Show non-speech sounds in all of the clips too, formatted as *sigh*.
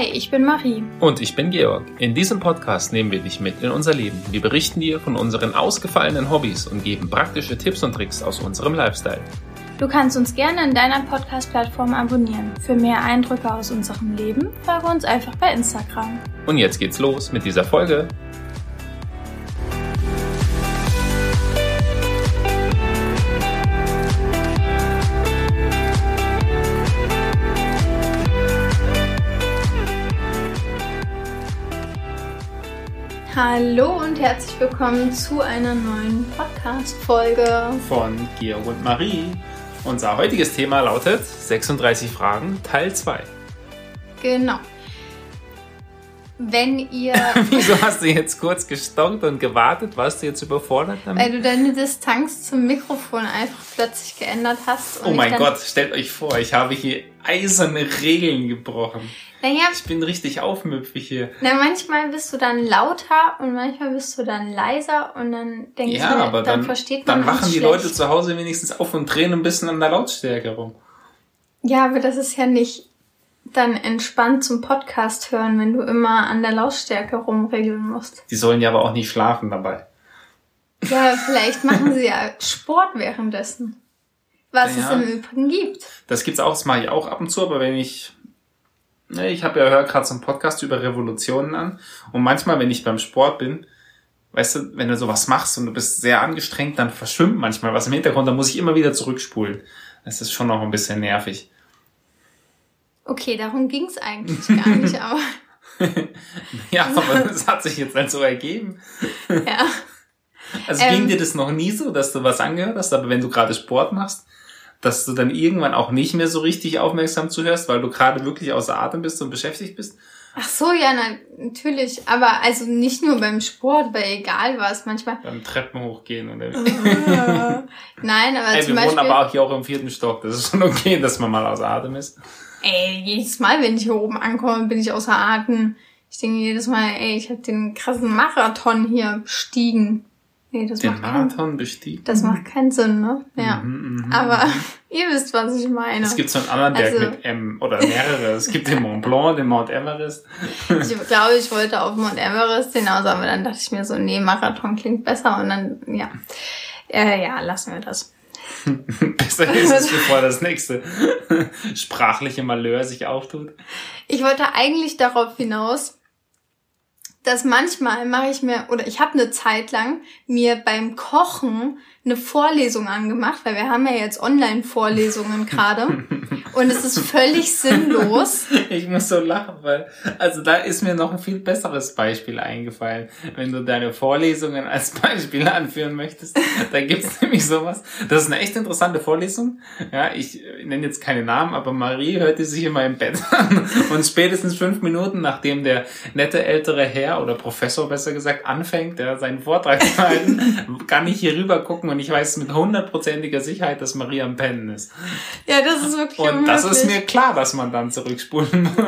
Hi, ich bin Marie. Und ich bin Georg. In diesem Podcast nehmen wir dich mit in unser Leben. Wir berichten dir von unseren ausgefallenen Hobbys und geben praktische Tipps und Tricks aus unserem Lifestyle. Du kannst uns gerne in deiner Podcast-Plattform abonnieren. Für mehr Eindrücke aus unserem Leben folge uns einfach bei Instagram. Und jetzt geht's los mit dieser Folge. Hallo und herzlich willkommen zu einer neuen Podcast-Folge von Georg und Marie. Unser heutiges Thema lautet 36 Fragen, Teil 2. Genau. Wenn ihr. *laughs* Wieso hast du jetzt kurz gestockt und gewartet? Warst du jetzt überfordert damit? Weil du deine Distanz zum Mikrofon einfach plötzlich geändert hast. oh mein Gott, stellt euch vor, ich habe hier eiserne Regeln gebrochen. Naja, ich bin richtig aufmüpfig hier. Na, manchmal bist du dann lauter und manchmal bist du dann leiser und dann denkst ja, du, aber dann, dann versteht man Dann wachen die schlecht. Leute zu Hause wenigstens auf und drehen ein bisschen an der Lautstärke rum. Ja, aber das ist ja nicht dann entspannt zum Podcast hören, wenn du immer an der Lautstärke rumregeln musst. Die sollen ja aber auch nicht schlafen dabei. Ja, vielleicht machen sie ja Sport währenddessen. Was ja, es im Übrigen gibt. Das gibt's auch, das mache ich auch ab und zu, aber wenn ich ich habe ja höre gerade so einen Podcast über Revolutionen an und manchmal, wenn ich beim Sport bin, weißt du, wenn du sowas machst und du bist sehr angestrengt, dann verschwimmt manchmal was im Hintergrund, dann muss ich immer wieder zurückspulen. Das ist schon noch ein bisschen nervig. Okay, darum ging's eigentlich gar nicht, *laughs* aber. ja, aber das hat sich jetzt halt so ergeben. Ja. Also ähm, ging dir das noch nie so, dass du was angehört hast, aber wenn du gerade Sport machst, dass du dann irgendwann auch nicht mehr so richtig aufmerksam zuhörst, weil du gerade wirklich außer Atem bist und beschäftigt bist? Ach so, ja, na, natürlich. Aber also nicht nur beim Sport, bei egal was, manchmal. Beim Treppen hochgehen oder *laughs* Nein, aber Ey, zum wir Beispiel... wohnen aber auch hier auch im vierten Stock. Das ist schon okay, dass man mal außer Atem ist. Ey, jedes Mal, wenn ich hier oben ankomme, bin ich außer Atem. Ich denke jedes Mal, ey, ich habe den krassen Marathon hier bestiegen. Nee, das Den macht Marathon keinen, bestiegen? Das macht keinen Sinn, ne? Ja. Mhm, mh, Aber *laughs* ihr wisst, was ich meine. Es gibt so einen anderen Berg also, mit M oder mehrere. es gibt den Mont Blanc, den Mount Everest. ich glaube, ich wollte auf Mount Everest hinaus, aber dann dachte ich mir so, nee, Marathon klingt besser und dann, ja. Äh, ja, lassen wir das. *laughs* Besser ist es, *laughs* bevor das nächste sprachliche Malheur sich auftut. Ich wollte eigentlich darauf hinaus, dass manchmal mache ich mir, oder ich habe eine Zeit lang mir beim Kochen eine Vorlesung angemacht, weil wir haben ja jetzt Online-Vorlesungen gerade. und es ist völlig *laughs* sinnlos. Ich muss so lachen, weil, also da ist mir noch ein viel besseres Beispiel eingefallen. Wenn du deine Vorlesungen als *laughs* Beispiel anführen möchtest, da gibt's *laughs* nämlich sowas. Das ist eine echt interessante Vorlesung. Ja, ich nenne jetzt keine Namen, aber Marie hörte sich immer im Bett an. Und spätestens fünf Minuten, nachdem der nette ältere Herr oder Professor besser gesagt anfängt, ja, seinen Vortrag zu halten, kann ich hier rüber gucken und ich weiß mit hundertprozentiger Sicherheit, dass Maria am Pennen ist. Ja, das ist wirklich Und das ist mir klar, dass man dann zurückspulen muss. *laughs*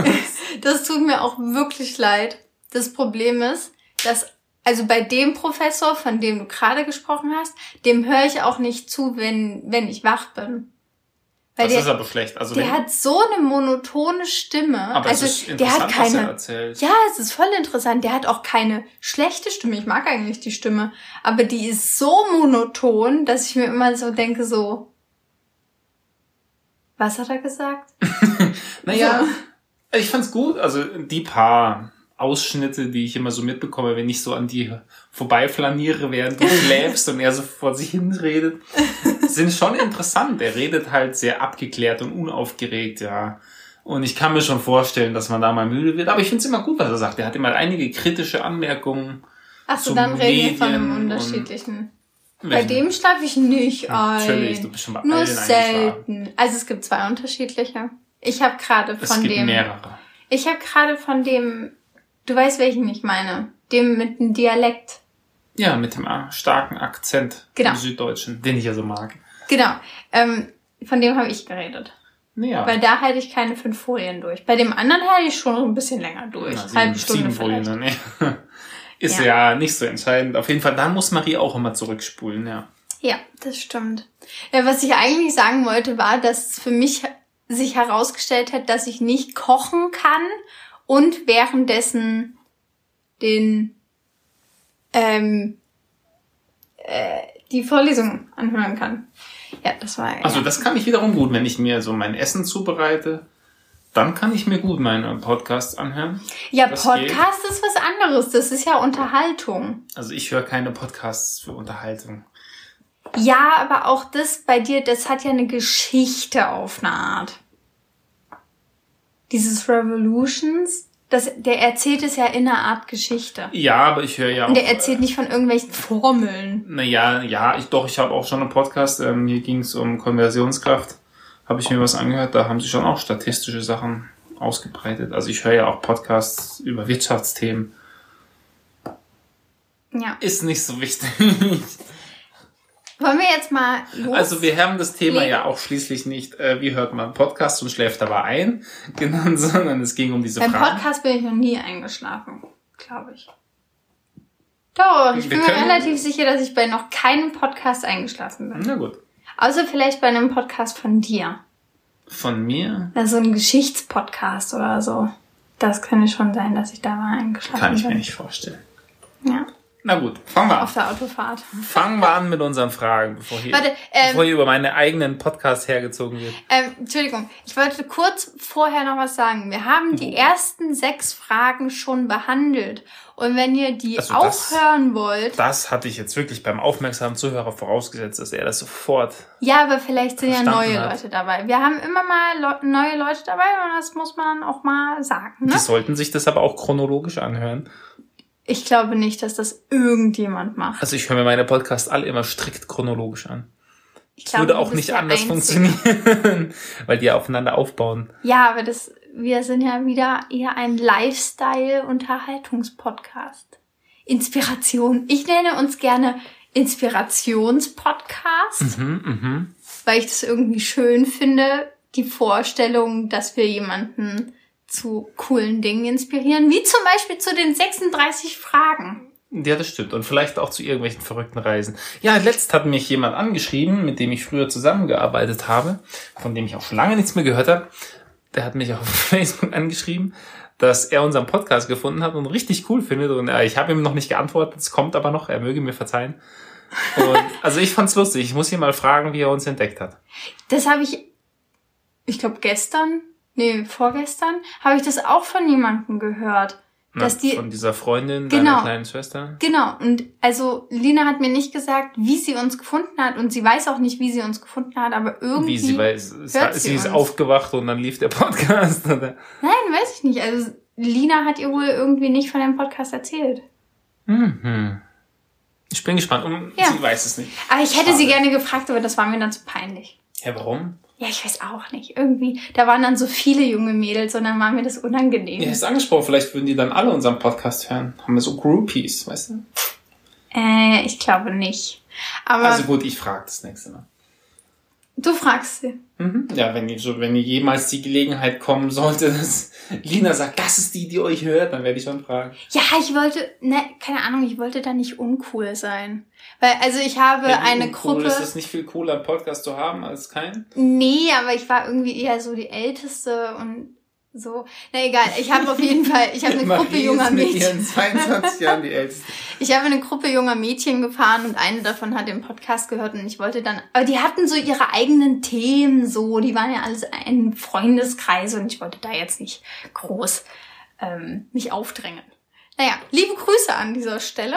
Das tut mir auch wirklich leid. Das Problem ist, dass also bei dem Professor, von dem du gerade gesprochen hast, dem höre ich auch nicht zu, wenn, wenn ich wach bin. Weil das der, ist aber schlecht. Also der hat so eine monotone Stimme. Aber also es ist interessant, der hat keine. Was er erzählt. Ja, es ist voll interessant. Der hat auch keine schlechte Stimme. Ich mag eigentlich die Stimme, aber die ist so monoton, dass ich mir immer so denke, so. Was hat er gesagt? *laughs* naja, so. ich fand's gut. Also die paar Ausschnitte, die ich immer so mitbekomme, wenn ich so an die vorbeiflaniere, während du *laughs* schläfst und er so vor sich hin redet, *laughs* sind schon interessant. Er redet halt sehr abgeklärt und unaufgeregt, ja. Und ich kann mir schon vorstellen, dass man da mal müde wird. Aber ich finde es immer gut, was er sagt. Er hat immer einige kritische Anmerkungen. Ach so, dann reden wir von einem unterschiedlichen. Bei dem schlafe ich nicht ein. Natürlich, du bist schon bei Nur selten. Also es gibt zwei unterschiedliche. Ich habe gerade von es gibt dem. Mehrere. Ich habe gerade von dem Du weißt, welchen ich meine. Dem mit dem Dialekt. Ja, mit dem starken Akzent genau. im Süddeutschen, den ich ja so mag. Genau. Ähm, von dem habe ich geredet. Ja. Weil da halte ich keine fünf Folien durch. Bei dem anderen halte ich schon ein bisschen länger durch. Na, sieben, Halbe Stunde sieben Folien ja. *laughs* Ist ja. ja nicht so entscheidend. Auf jeden Fall, da muss Marie auch immer zurückspulen, ja. Ja, das stimmt. Ja, was ich eigentlich sagen wollte, war, dass für mich sich herausgestellt hat, dass ich nicht kochen kann und währenddessen den ähm, äh, die Vorlesung anhören kann. Ja, das war. Also ja. das kann ich wiederum gut, wenn ich mir so mein Essen zubereite. Dann kann ich mir gut meine Podcasts anhören. Ja, das Podcast geht. ist was anderes. Das ist ja Unterhaltung. Also ich höre keine Podcasts für Unterhaltung. Ja, aber auch das bei dir, das hat ja eine Geschichte auf eine Art. Dieses Revolutions, das, der erzählt es ja in einer Art Geschichte. Ja, aber ich höre ja auch. Und der erzählt nicht von irgendwelchen *laughs* Formeln. Naja, ja, ich doch, ich habe auch schon einen Podcast, ähm, hier ging es um Konversionskraft. Habe ich mir was angehört, da haben sie schon auch statistische Sachen ausgebreitet. Also ich höre ja auch Podcasts über Wirtschaftsthemen. Ja. Ist nicht so wichtig. *laughs* Wollen wir jetzt mal los? Also wir haben das Thema ja auch schließlich nicht, äh, wie hört man Podcast und schläft dabei ein, *laughs* genannt, sondern es ging um diese Beim Fragen. Beim Podcast bin ich noch nie eingeschlafen, glaube ich. Doch, ich wir bin mir relativ sicher, dass ich bei noch keinem Podcast eingeschlafen bin. Na gut. Außer vielleicht bei einem Podcast von dir. Von mir? Also ein Geschichtspodcast oder so. Das könnte schon sein, dass ich da mal eingeschlafen bin. Kann ich bin. mir nicht vorstellen. Ja. Na gut, fangen wir an. Auf der Autofahrt. Fangen wir an mit unseren Fragen, bevor hier, Warte, ähm, bevor hier über meine eigenen Podcast hergezogen wird. Ähm, Entschuldigung, ich wollte kurz vorher noch was sagen. Wir haben die ersten sechs Fragen schon behandelt. Und wenn ihr die also auch das, hören wollt. Das hatte ich jetzt wirklich beim aufmerksamen Zuhörer vorausgesetzt, dass er das sofort. Ja, aber vielleicht sind ja neue hat. Leute dabei. Wir haben immer mal Le neue Leute dabei und das muss man auch mal sagen. Ne? Die sollten sich das aber auch chronologisch anhören. Ich glaube nicht, dass das irgendjemand macht. Also ich höre mir meine Podcasts alle immer strikt chronologisch an. Ich glaube, würde auch nicht anders Einzige. funktionieren, *laughs* weil die aufeinander aufbauen. Ja, aber das, wir sind ja wieder eher ein Lifestyle-Unterhaltungspodcast. Inspiration. Ich nenne uns gerne Inspirationspodcast, mhm, mh. weil ich das irgendwie schön finde, die Vorstellung, dass wir jemanden zu coolen Dingen inspirieren, wie zum Beispiel zu den 36 Fragen. Ja, das stimmt. Und vielleicht auch zu irgendwelchen verrückten Reisen. Ja, letzt hat mich jemand angeschrieben, mit dem ich früher zusammengearbeitet habe, von dem ich auch schon lange nichts mehr gehört habe. Der hat mich auf *laughs* Facebook angeschrieben, dass er unseren Podcast gefunden hat und richtig cool findet. Und äh, ich habe ihm noch nicht geantwortet, es kommt aber noch, er möge mir verzeihen. Und, *laughs* also ich fand's lustig. Ich muss ihn mal fragen, wie er uns entdeckt hat. Das habe ich, ich glaube, gestern nee, vorgestern, habe ich das auch von jemandem gehört. Na, dass die, von dieser Freundin, genau, deiner kleinen Schwester? Genau. Und also Lina hat mir nicht gesagt, wie sie uns gefunden hat und sie weiß auch nicht, wie sie uns gefunden hat, aber irgendwie. Wie sie weiß, hört sie, sie ist aufgewacht und dann lief der Podcast, *laughs* oder? Nein, weiß ich nicht. Also Lina hat ihr wohl irgendwie nicht von dem Podcast erzählt. Mhm. Ich bin gespannt. Um, ja. Sie weiß es nicht. Aber ich hätte Schade. sie gerne gefragt, aber das war mir dann zu peinlich. Ja, warum? Ja, ich weiß auch nicht. Irgendwie, da waren dann so viele junge Mädels und dann war mir das unangenehm. Ja, ist angesprochen, vielleicht würden die dann alle unseren Podcast hören. Haben wir so Groupies, weißt du? Äh, ich glaube nicht. Aber also gut, ich frage das nächste Mal. Du fragst sie. Mhm. Ja, wenn, so, wenn jemals die Gelegenheit kommen sollte, dass Lina sagt, das ist die, die euch hört, dann werde ich schon fragen. Ja, ich wollte, ne, keine Ahnung, ich wollte da nicht uncool sein. Weil, also ich habe ja, eine uncool, Gruppe. Ist es nicht viel cooler, einen Podcast zu haben als keinen? Nee, aber ich war irgendwie eher so die Älteste und so. Na egal, ich habe auf jeden Fall, ich habe eine Marie Gruppe junger Mädchen. Ihren 22 Jahren die Älteste. Ich habe eine Gruppe junger Mädchen gefahren und eine davon hat den Podcast gehört und ich wollte dann, aber die hatten so ihre eigenen Themen so, die waren ja alles ein Freundeskreis und ich wollte da jetzt nicht groß ähm, mich aufdrängen. Naja, liebe Grüße an dieser Stelle.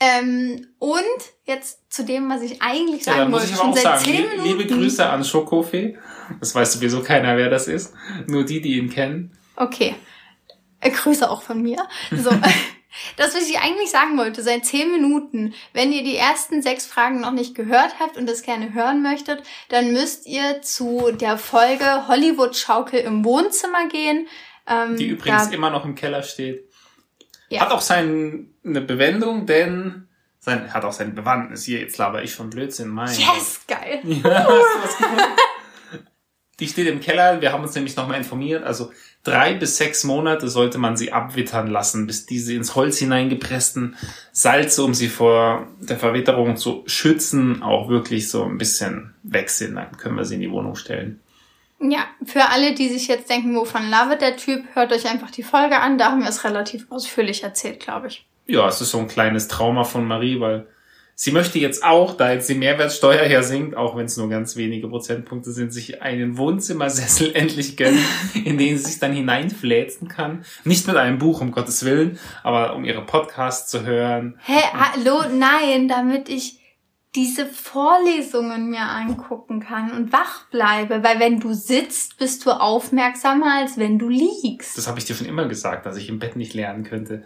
Ähm, und jetzt zu dem, was ich eigentlich sagen ja, wollte. Muss ich aber auch sagen, liebe Grüße an Schokofee. Das weiß sowieso keiner, wer das ist. Nur die, die ihn kennen. Okay. Äh, Grüße auch von mir. So. *laughs* *laughs* Das, was ich eigentlich sagen wollte, seit zehn Minuten, wenn ihr die ersten sechs Fragen noch nicht gehört habt und das gerne hören möchtet, dann müsst ihr zu der Folge Hollywood Schaukel im Wohnzimmer gehen. Ähm, die übrigens immer noch im Keller steht. Ja. Hat auch seine Bewendung, denn sein, hat auch seine Bewandtnis. Hier, jetzt laber ich schon Blödsinn. Mein yes, Gott. geil. *laughs* Ja, hast du was Die steht im Keller. Wir haben uns nämlich nochmal informiert. Also drei bis sechs Monate sollte man sie abwittern lassen, bis diese ins Holz hineingepressten Salze, um sie vor der Verwitterung zu schützen, auch wirklich so ein bisschen weg sind. Dann können wir sie in die Wohnung stellen. Ja, für alle, die sich jetzt denken, wovon labert der Typ, hört euch einfach die Folge an. Da haben wir es relativ ausführlich erzählt, glaube ich. Ja, es ist so ein kleines Trauma von Marie, weil sie möchte jetzt auch, da jetzt die Mehrwertsteuer ja sinkt, auch wenn es nur ganz wenige Prozentpunkte sind, sich einen Wohnzimmersessel *laughs* endlich gönnen, in den sie sich dann hineinfläzen kann. Nicht mit einem Buch, um Gottes Willen, aber um ihre Podcasts zu hören. Hä, hallo, nein, damit ich diese Vorlesungen mir angucken kann und wach bleibe, weil wenn du sitzt, bist du aufmerksamer, als wenn du liegst. Das habe ich dir schon immer gesagt, dass ich im Bett nicht lernen könnte.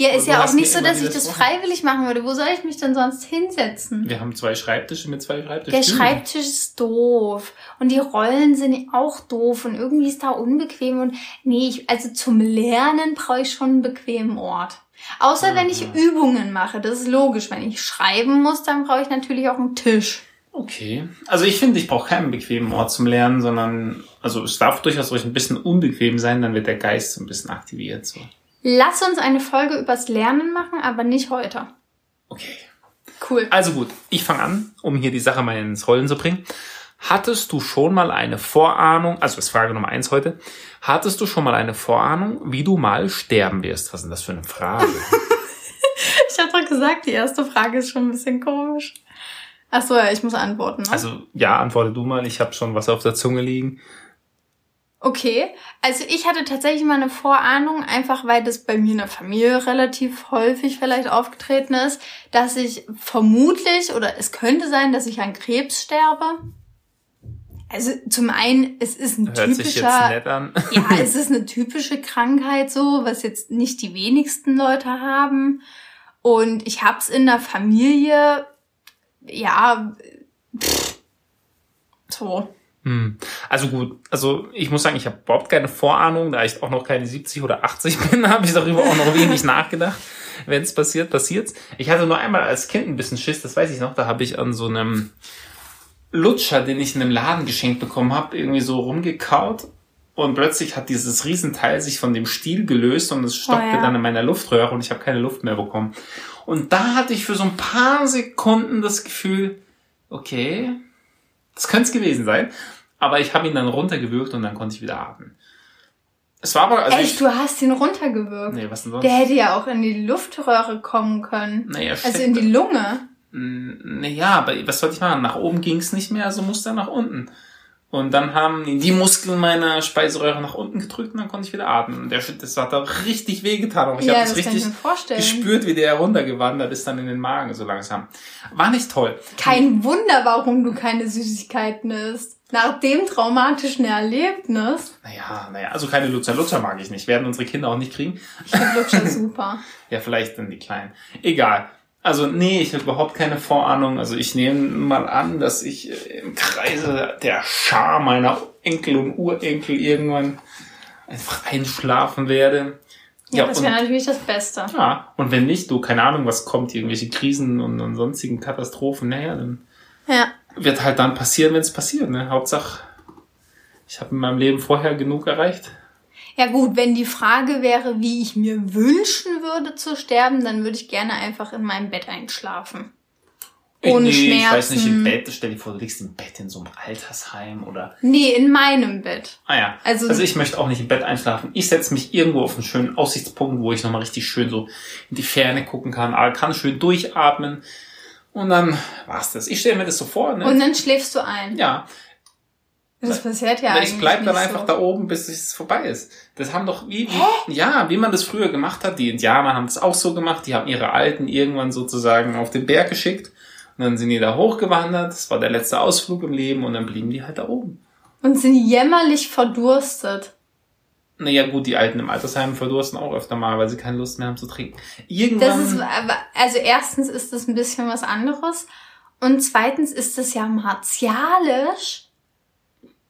Ja, ist ja auch nicht so, dass ich das freiwillig machen würde. Wo soll ich mich denn sonst hinsetzen? Wir haben zwei Schreibtische mit zwei Schreibtischen. Der Schreibtisch ist doof. Und die Rollen sind auch doof. Und irgendwie ist da unbequem. Und nee, ich, also zum Lernen brauche ich schon einen bequemen Ort. Außer wenn ich Übungen mache, das ist logisch. Wenn ich schreiben muss, dann brauche ich natürlich auch einen Tisch. Okay. Also ich finde, ich brauche keinen bequemen Ort zum Lernen, sondern also es darf durchaus ruhig ein bisschen unbequem sein, dann wird der Geist so ein bisschen aktiviert. So. Lass uns eine Folge übers Lernen machen, aber nicht heute. Okay. Cool. Also gut, ich fange an, um hier die Sache mal ins Rollen zu bringen. Hattest du schon mal eine Vorahnung, also das ist Frage Nummer eins heute, hattest du schon mal eine Vorahnung, wie du mal sterben wirst? Was ist denn das für eine Frage? *laughs* *laughs* ich habe doch gesagt, die erste Frage ist schon ein bisschen komisch. Ach so, ja, ich muss antworten. Ne? Also ja, antworte du mal. Ich habe schon was auf der Zunge liegen. Okay, also ich hatte tatsächlich mal eine Vorahnung, einfach weil das bei mir in der Familie relativ häufig vielleicht aufgetreten ist, dass ich vermutlich oder es könnte sein, dass ich an Krebs sterbe. Also zum einen, es ist ein Hört typischer, *laughs* ja, es ist eine typische Krankheit so, was jetzt nicht die wenigsten Leute haben. Und ich hab's in der Familie, ja, pff, so. Hm. Also gut, also ich muss sagen, ich habe überhaupt keine Vorahnung, da ich auch noch keine 70 oder 80 *laughs* bin, habe ich darüber auch noch wenig nachgedacht. Wenn es passiert, passiert's. Ich hatte nur einmal als Kind ein bisschen Schiss, das weiß ich noch, da habe ich an so einem Lutscher, den ich in einem Laden geschenkt bekommen habe, irgendwie so rumgekaut und plötzlich hat dieses Riesenteil sich von dem Stiel gelöst und es stockte oh ja. dann in meiner Luftröhre und ich habe keine Luft mehr bekommen. Und da hatte ich für so ein paar Sekunden das Gefühl, okay, das könnte es gewesen sein, aber ich habe ihn dann runtergewürgt und dann konnte ich wieder atmen. Es war aber also Echt, ich, du hast ihn runtergewürgt? Nee, was denn sonst? Der hätte ja auch in die Luftröhre kommen können. Naja, also in die Lunge. Naja, aber was sollte ich machen? Nach oben ging es nicht mehr, also musste er nach unten. Und dann haben die Muskeln meiner Speiseröhre nach unten gedrückt und dann konnte ich wieder atmen. Und der Shit, das hat da richtig wehgetan. Und ich ja, habe das, das richtig gespürt, wie der heruntergewandert ist dann in den Magen so langsam. War nicht toll. Kein Wunder, warum du keine Süßigkeiten isst. Nach dem traumatischen Erlebnis. Naja, naja, also keine Lutscher. Lutscher mag ich nicht. Werden unsere Kinder auch nicht kriegen. Ich finde Lutscher *laughs* super. ja, vielleicht dann die Kleinen. Egal. Also nee, ich habe überhaupt keine Vorahnung. Also ich nehme mal an, dass ich äh, im Kreise der Schar meiner Enkel und Urenkel irgendwann einfach einschlafen werde. Ja, ja das wäre natürlich das Beste. Ja, und wenn nicht, du, keine Ahnung, was kommt, irgendwelche Krisen und, und sonstigen Katastrophen, naja, dann ja. wird halt dann passieren, wenn es passiert. Ne? Hauptsache, ich habe in meinem Leben vorher genug erreicht. Ja gut, wenn die Frage wäre, wie ich mir wünschen würde zu sterben, dann würde ich gerne einfach in meinem Bett einschlafen. Ohne nee, Schmerzen. Ich weiß nicht, im Bett, stell dir vor, du liegst im Bett in so einem Altersheim oder. Nee, in meinem Bett. Ah ja. Also, also ich möchte auch nicht im Bett einschlafen. Ich setze mich irgendwo auf einen schönen Aussichtspunkt, wo ich nochmal richtig schön so in die Ferne gucken kann, aber kann schön durchatmen. Und dann war's das. Ich stelle mir das so vor. Ne? Und dann schläfst du ein. Ja. Das passiert ja eigentlich. Ich bleib dann einfach so. da oben, bis es vorbei ist. Das haben doch, wie, wie ja, wie man das früher gemacht hat. Die Indianer haben das auch so gemacht. Die haben ihre Alten irgendwann sozusagen auf den Berg geschickt. Und dann sind die da hochgewandert. Das war der letzte Ausflug im Leben. Und dann blieben die halt da oben. Und sind jämmerlich verdurstet. Naja, gut, die Alten im Altersheim verdursten auch öfter mal, weil sie keine Lust mehr haben zu trinken. Irgendwann. Das ist, also erstens ist das ein bisschen was anderes. Und zweitens ist das ja martialisch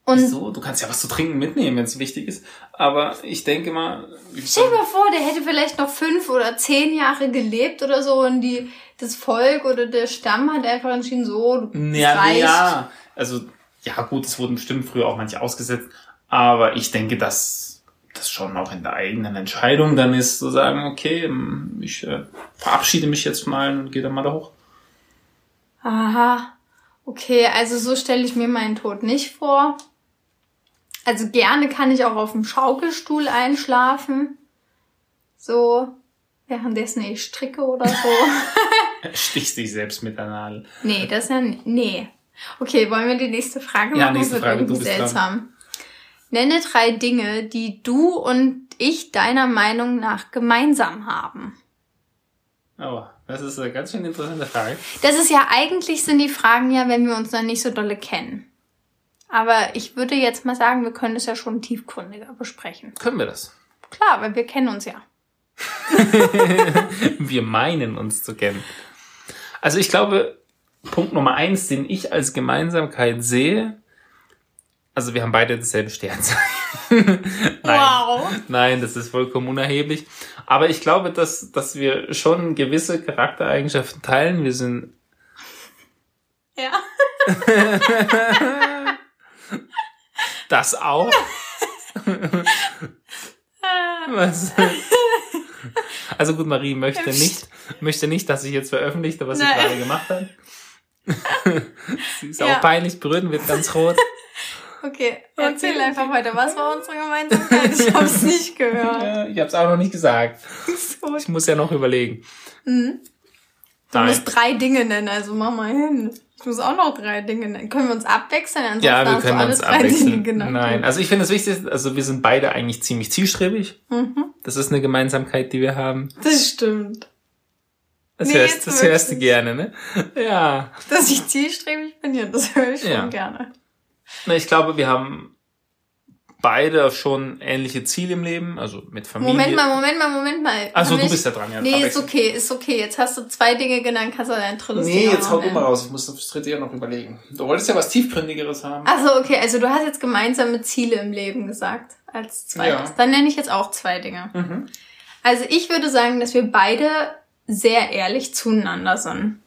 und Wieso? Du kannst ja was zu trinken mitnehmen, wenn es wichtig ist. Aber ich denke mal. Stell dir mal vor, der hätte vielleicht noch fünf oder zehn Jahre gelebt oder so und die, das Volk oder der Stamm hat einfach entschieden, so, du ja, reicht. ja, also, ja gut, es wurden bestimmt früher auch manche ausgesetzt. Aber ich denke, dass das schon auch in der eigenen Entscheidung dann ist, zu sagen, okay, ich äh, verabschiede mich jetzt mal und gehe dann mal da hoch. Aha. Okay, also so stelle ich mir meinen Tod nicht vor. Also gerne kann ich auch auf dem Schaukelstuhl einschlafen. So, währenddessen ich stricke oder so. *laughs* Stichst dich selbst mit der Nadel. Nee, das ist ja, nee. Okay, wollen wir die nächste Frage machen? Ja, nächste Frage, du bist seltsam. Dran. Nenne drei Dinge, die du und ich deiner Meinung nach gemeinsam haben. Oh, das ist eine ganz schön interessante Frage. Das ist ja, eigentlich sind die Fragen ja, wenn wir uns noch nicht so dolle kennen. Aber ich würde jetzt mal sagen, wir können es ja schon tiefgründiger besprechen. Können wir das? Klar, weil wir kennen uns ja. *laughs* wir meinen uns zu kennen. Also ich glaube, Punkt Nummer eins, den ich als Gemeinsamkeit sehe, also wir haben beide dasselbe Sternzeichen. *laughs* nein, wow. Nein, das ist vollkommen unerheblich. Aber ich glaube, dass, dass wir schon gewisse Charaktereigenschaften teilen. Wir sind. Ja. *laughs* das auch. *laughs* Was? *laughs* Also gut, Marie möchte nicht, möchte nicht, dass ich jetzt veröffentlichte, was Nein. sie gerade gemacht hat. *laughs* sie ist ja. auch peinlich berührt und wird ganz rot. Okay, erzähl okay. einfach weiter. Was war unsere Gemeinsamkeit? Ich habe es nicht gehört. Ja, ich habe es auch noch nicht gesagt. Ich muss ja noch überlegen. Mhm. Du musst drei Dinge nennen, also mach mal hin. Ich muss auch noch drei Dinge nennen. Können wir uns abwechseln? Ansonsten ja, wir können uns abwechseln. Nein, also ich finde das Wichtigste, also wir sind beide eigentlich ziemlich zielstrebig. Mhm. Das ist eine Gemeinsamkeit, die wir haben. Das stimmt. Das, nee, hörst, das hörst du gerne, ne? Ja. Dass ich zielstrebig bin, ja, das höre ich schon ja. gerne. Na, ich glaube, wir haben beide schon ähnliche Ziele im Leben, also mit Familie. Moment mal, Moment mal, Moment mal. Also du bist ja dran, ja. Nee, ist okay, ist okay. Jetzt hast du zwei Dinge genannt, kannst du dein drittes Nee, jetzt hau du mal raus. Ich muss das dritte ja noch überlegen. Du wolltest ja was tiefgründigeres haben. Also okay, also du hast jetzt gemeinsame Ziele im Leben gesagt als zweites. Ja. Dann nenne ich jetzt auch zwei Dinge. Mhm. Also ich würde sagen, dass wir beide sehr ehrlich zueinander sind.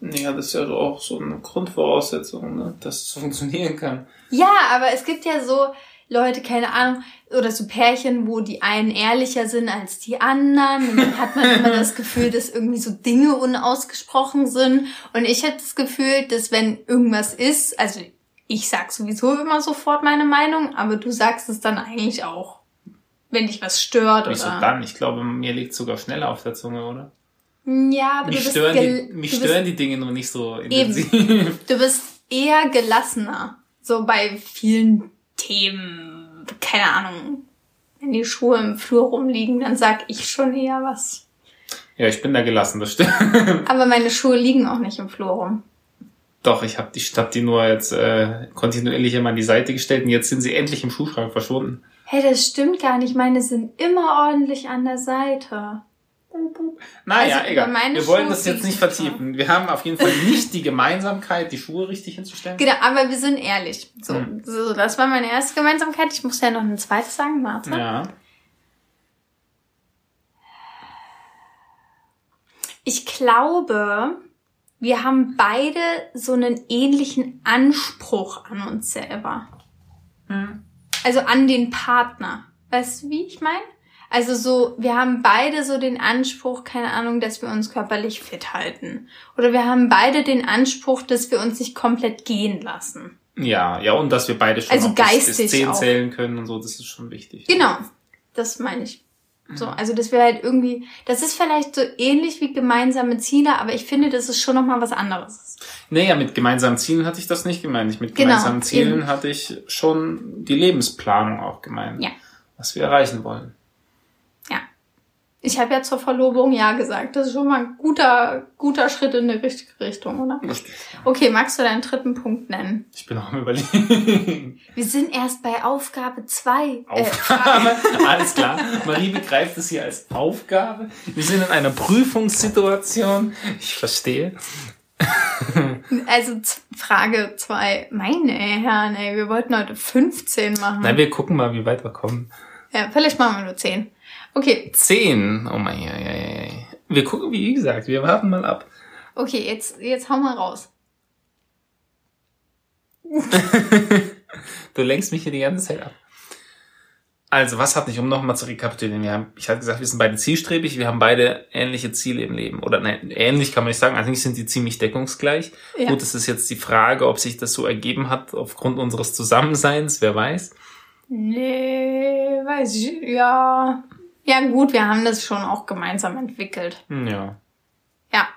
Ja, das ist ja auch so eine Grundvoraussetzung, ne? dass es funktionieren kann. Ja, aber es gibt ja so Leute, keine Ahnung, oder so Pärchen, wo die einen ehrlicher sind als die anderen. Und dann hat man *laughs* immer das Gefühl, dass irgendwie so Dinge unausgesprochen sind. Und ich habe das Gefühl, dass wenn irgendwas ist, also ich sag sowieso immer sofort meine Meinung, aber du sagst es dann eigentlich auch, wenn dich was stört. Wieso oder? dann? Ich glaube, mir liegt sogar schneller auf der Zunge, oder? Ja, aber mich du stören bist die, mich stören die Dinge nur nicht so intensiv. Eben. Du bist eher gelassener. So bei vielen Themen, keine Ahnung. Wenn die Schuhe im Flur rumliegen, dann sag ich schon eher was. Ja, ich bin da gelassen, das stimmt. *laughs* Aber meine Schuhe liegen auch nicht im Flur rum. Doch, ich habe die, hab die nur jetzt äh, kontinuierlich immer an die Seite gestellt und jetzt sind sie endlich im Schuhschrank verschwunden. Hey, das stimmt gar nicht. Meine sind immer ordentlich an der Seite. Naja, also egal. Wir wollen das jetzt nicht vertiefen. Wir haben auf jeden Fall nicht die Gemeinsamkeit, die Schuhe richtig hinzustellen. Genau, aber wir sind ehrlich. So, hm. so das war meine erste Gemeinsamkeit. Ich muss ja noch ein zweites sagen, Martha. Ja. Ich glaube, wir haben beide so einen ähnlichen Anspruch an uns selber. Hm. Also an den Partner. Weißt du, wie ich meine? Also so, wir haben beide so den Anspruch, keine Ahnung, dass wir uns körperlich fit halten. Oder wir haben beide den Anspruch, dass wir uns nicht komplett gehen lassen. Ja, ja, und dass wir beide schon also geistig bis 10 zählen können und so, das ist schon wichtig. Genau, das meine ich. So, also dass wir halt irgendwie, das ist vielleicht so ähnlich wie gemeinsame Ziele, aber ich finde, das ist schon nochmal was anderes. Naja, mit gemeinsamen Zielen hatte ich das nicht gemeint. Ich mit genau, gemeinsamen Zielen eben. hatte ich schon die Lebensplanung auch gemeint. Ja. Was wir erreichen wollen. Ich habe ja zur Verlobung ja gesagt. Das ist schon mal ein guter, guter Schritt in die richtige Richtung, oder? Richtig. Okay, magst du deinen dritten Punkt nennen? Ich bin auch am überlegen. *laughs* Wir sind erst bei Aufgabe zwei. Äh, Aufgabe? Äh, *laughs* Alles klar. Marie begreift es hier als Aufgabe. Wir sind in einer Prüfungssituation. Ich verstehe. *laughs* Also Frage zwei. Meine Herren, ey, wir wollten heute 15 machen. Na, wir gucken mal, wie weit wir kommen. Ja, vielleicht machen wir nur 10. Okay. Zehn. Oh mein, ja. Wir gucken, wie gesagt, wir warten mal ab. Okay, jetzt, jetzt hau mal raus. *laughs* du lenkst mich hier die ganze Zeit ab. Also, was hat nicht, um nochmal zu rekapitulieren, wir haben, ich hatte gesagt, wir sind beide zielstrebig, wir haben beide ähnliche Ziele im Leben. Oder nein, ähnlich kann man nicht sagen, eigentlich sind die ziemlich deckungsgleich. Ja. Gut, es ist jetzt die Frage, ob sich das so ergeben hat aufgrund unseres Zusammenseins, wer weiß. Nee, weiß ich, ja. Ja, gut, wir haben das schon auch gemeinsam entwickelt. Ja. Ja.